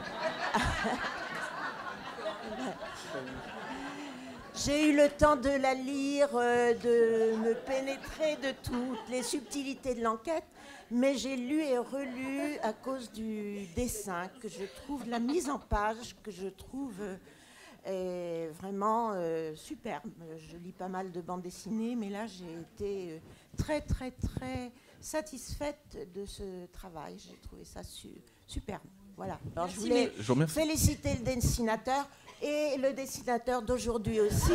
[SPEAKER 14] J'ai eu le temps de la lire, euh, de me pénétrer de toutes les subtilités de l'enquête, mais j'ai lu et relu à cause du dessin que je trouve, la mise en page que je trouve euh, est vraiment euh, superbe. Je lis pas mal de bandes dessinées, mais là j'ai été euh, très très très satisfaite de ce travail. J'ai trouvé ça superbe. Voilà. Alors je voulais
[SPEAKER 3] Je
[SPEAKER 14] féliciter le dessinateur et le dessinateur d'aujourd'hui aussi.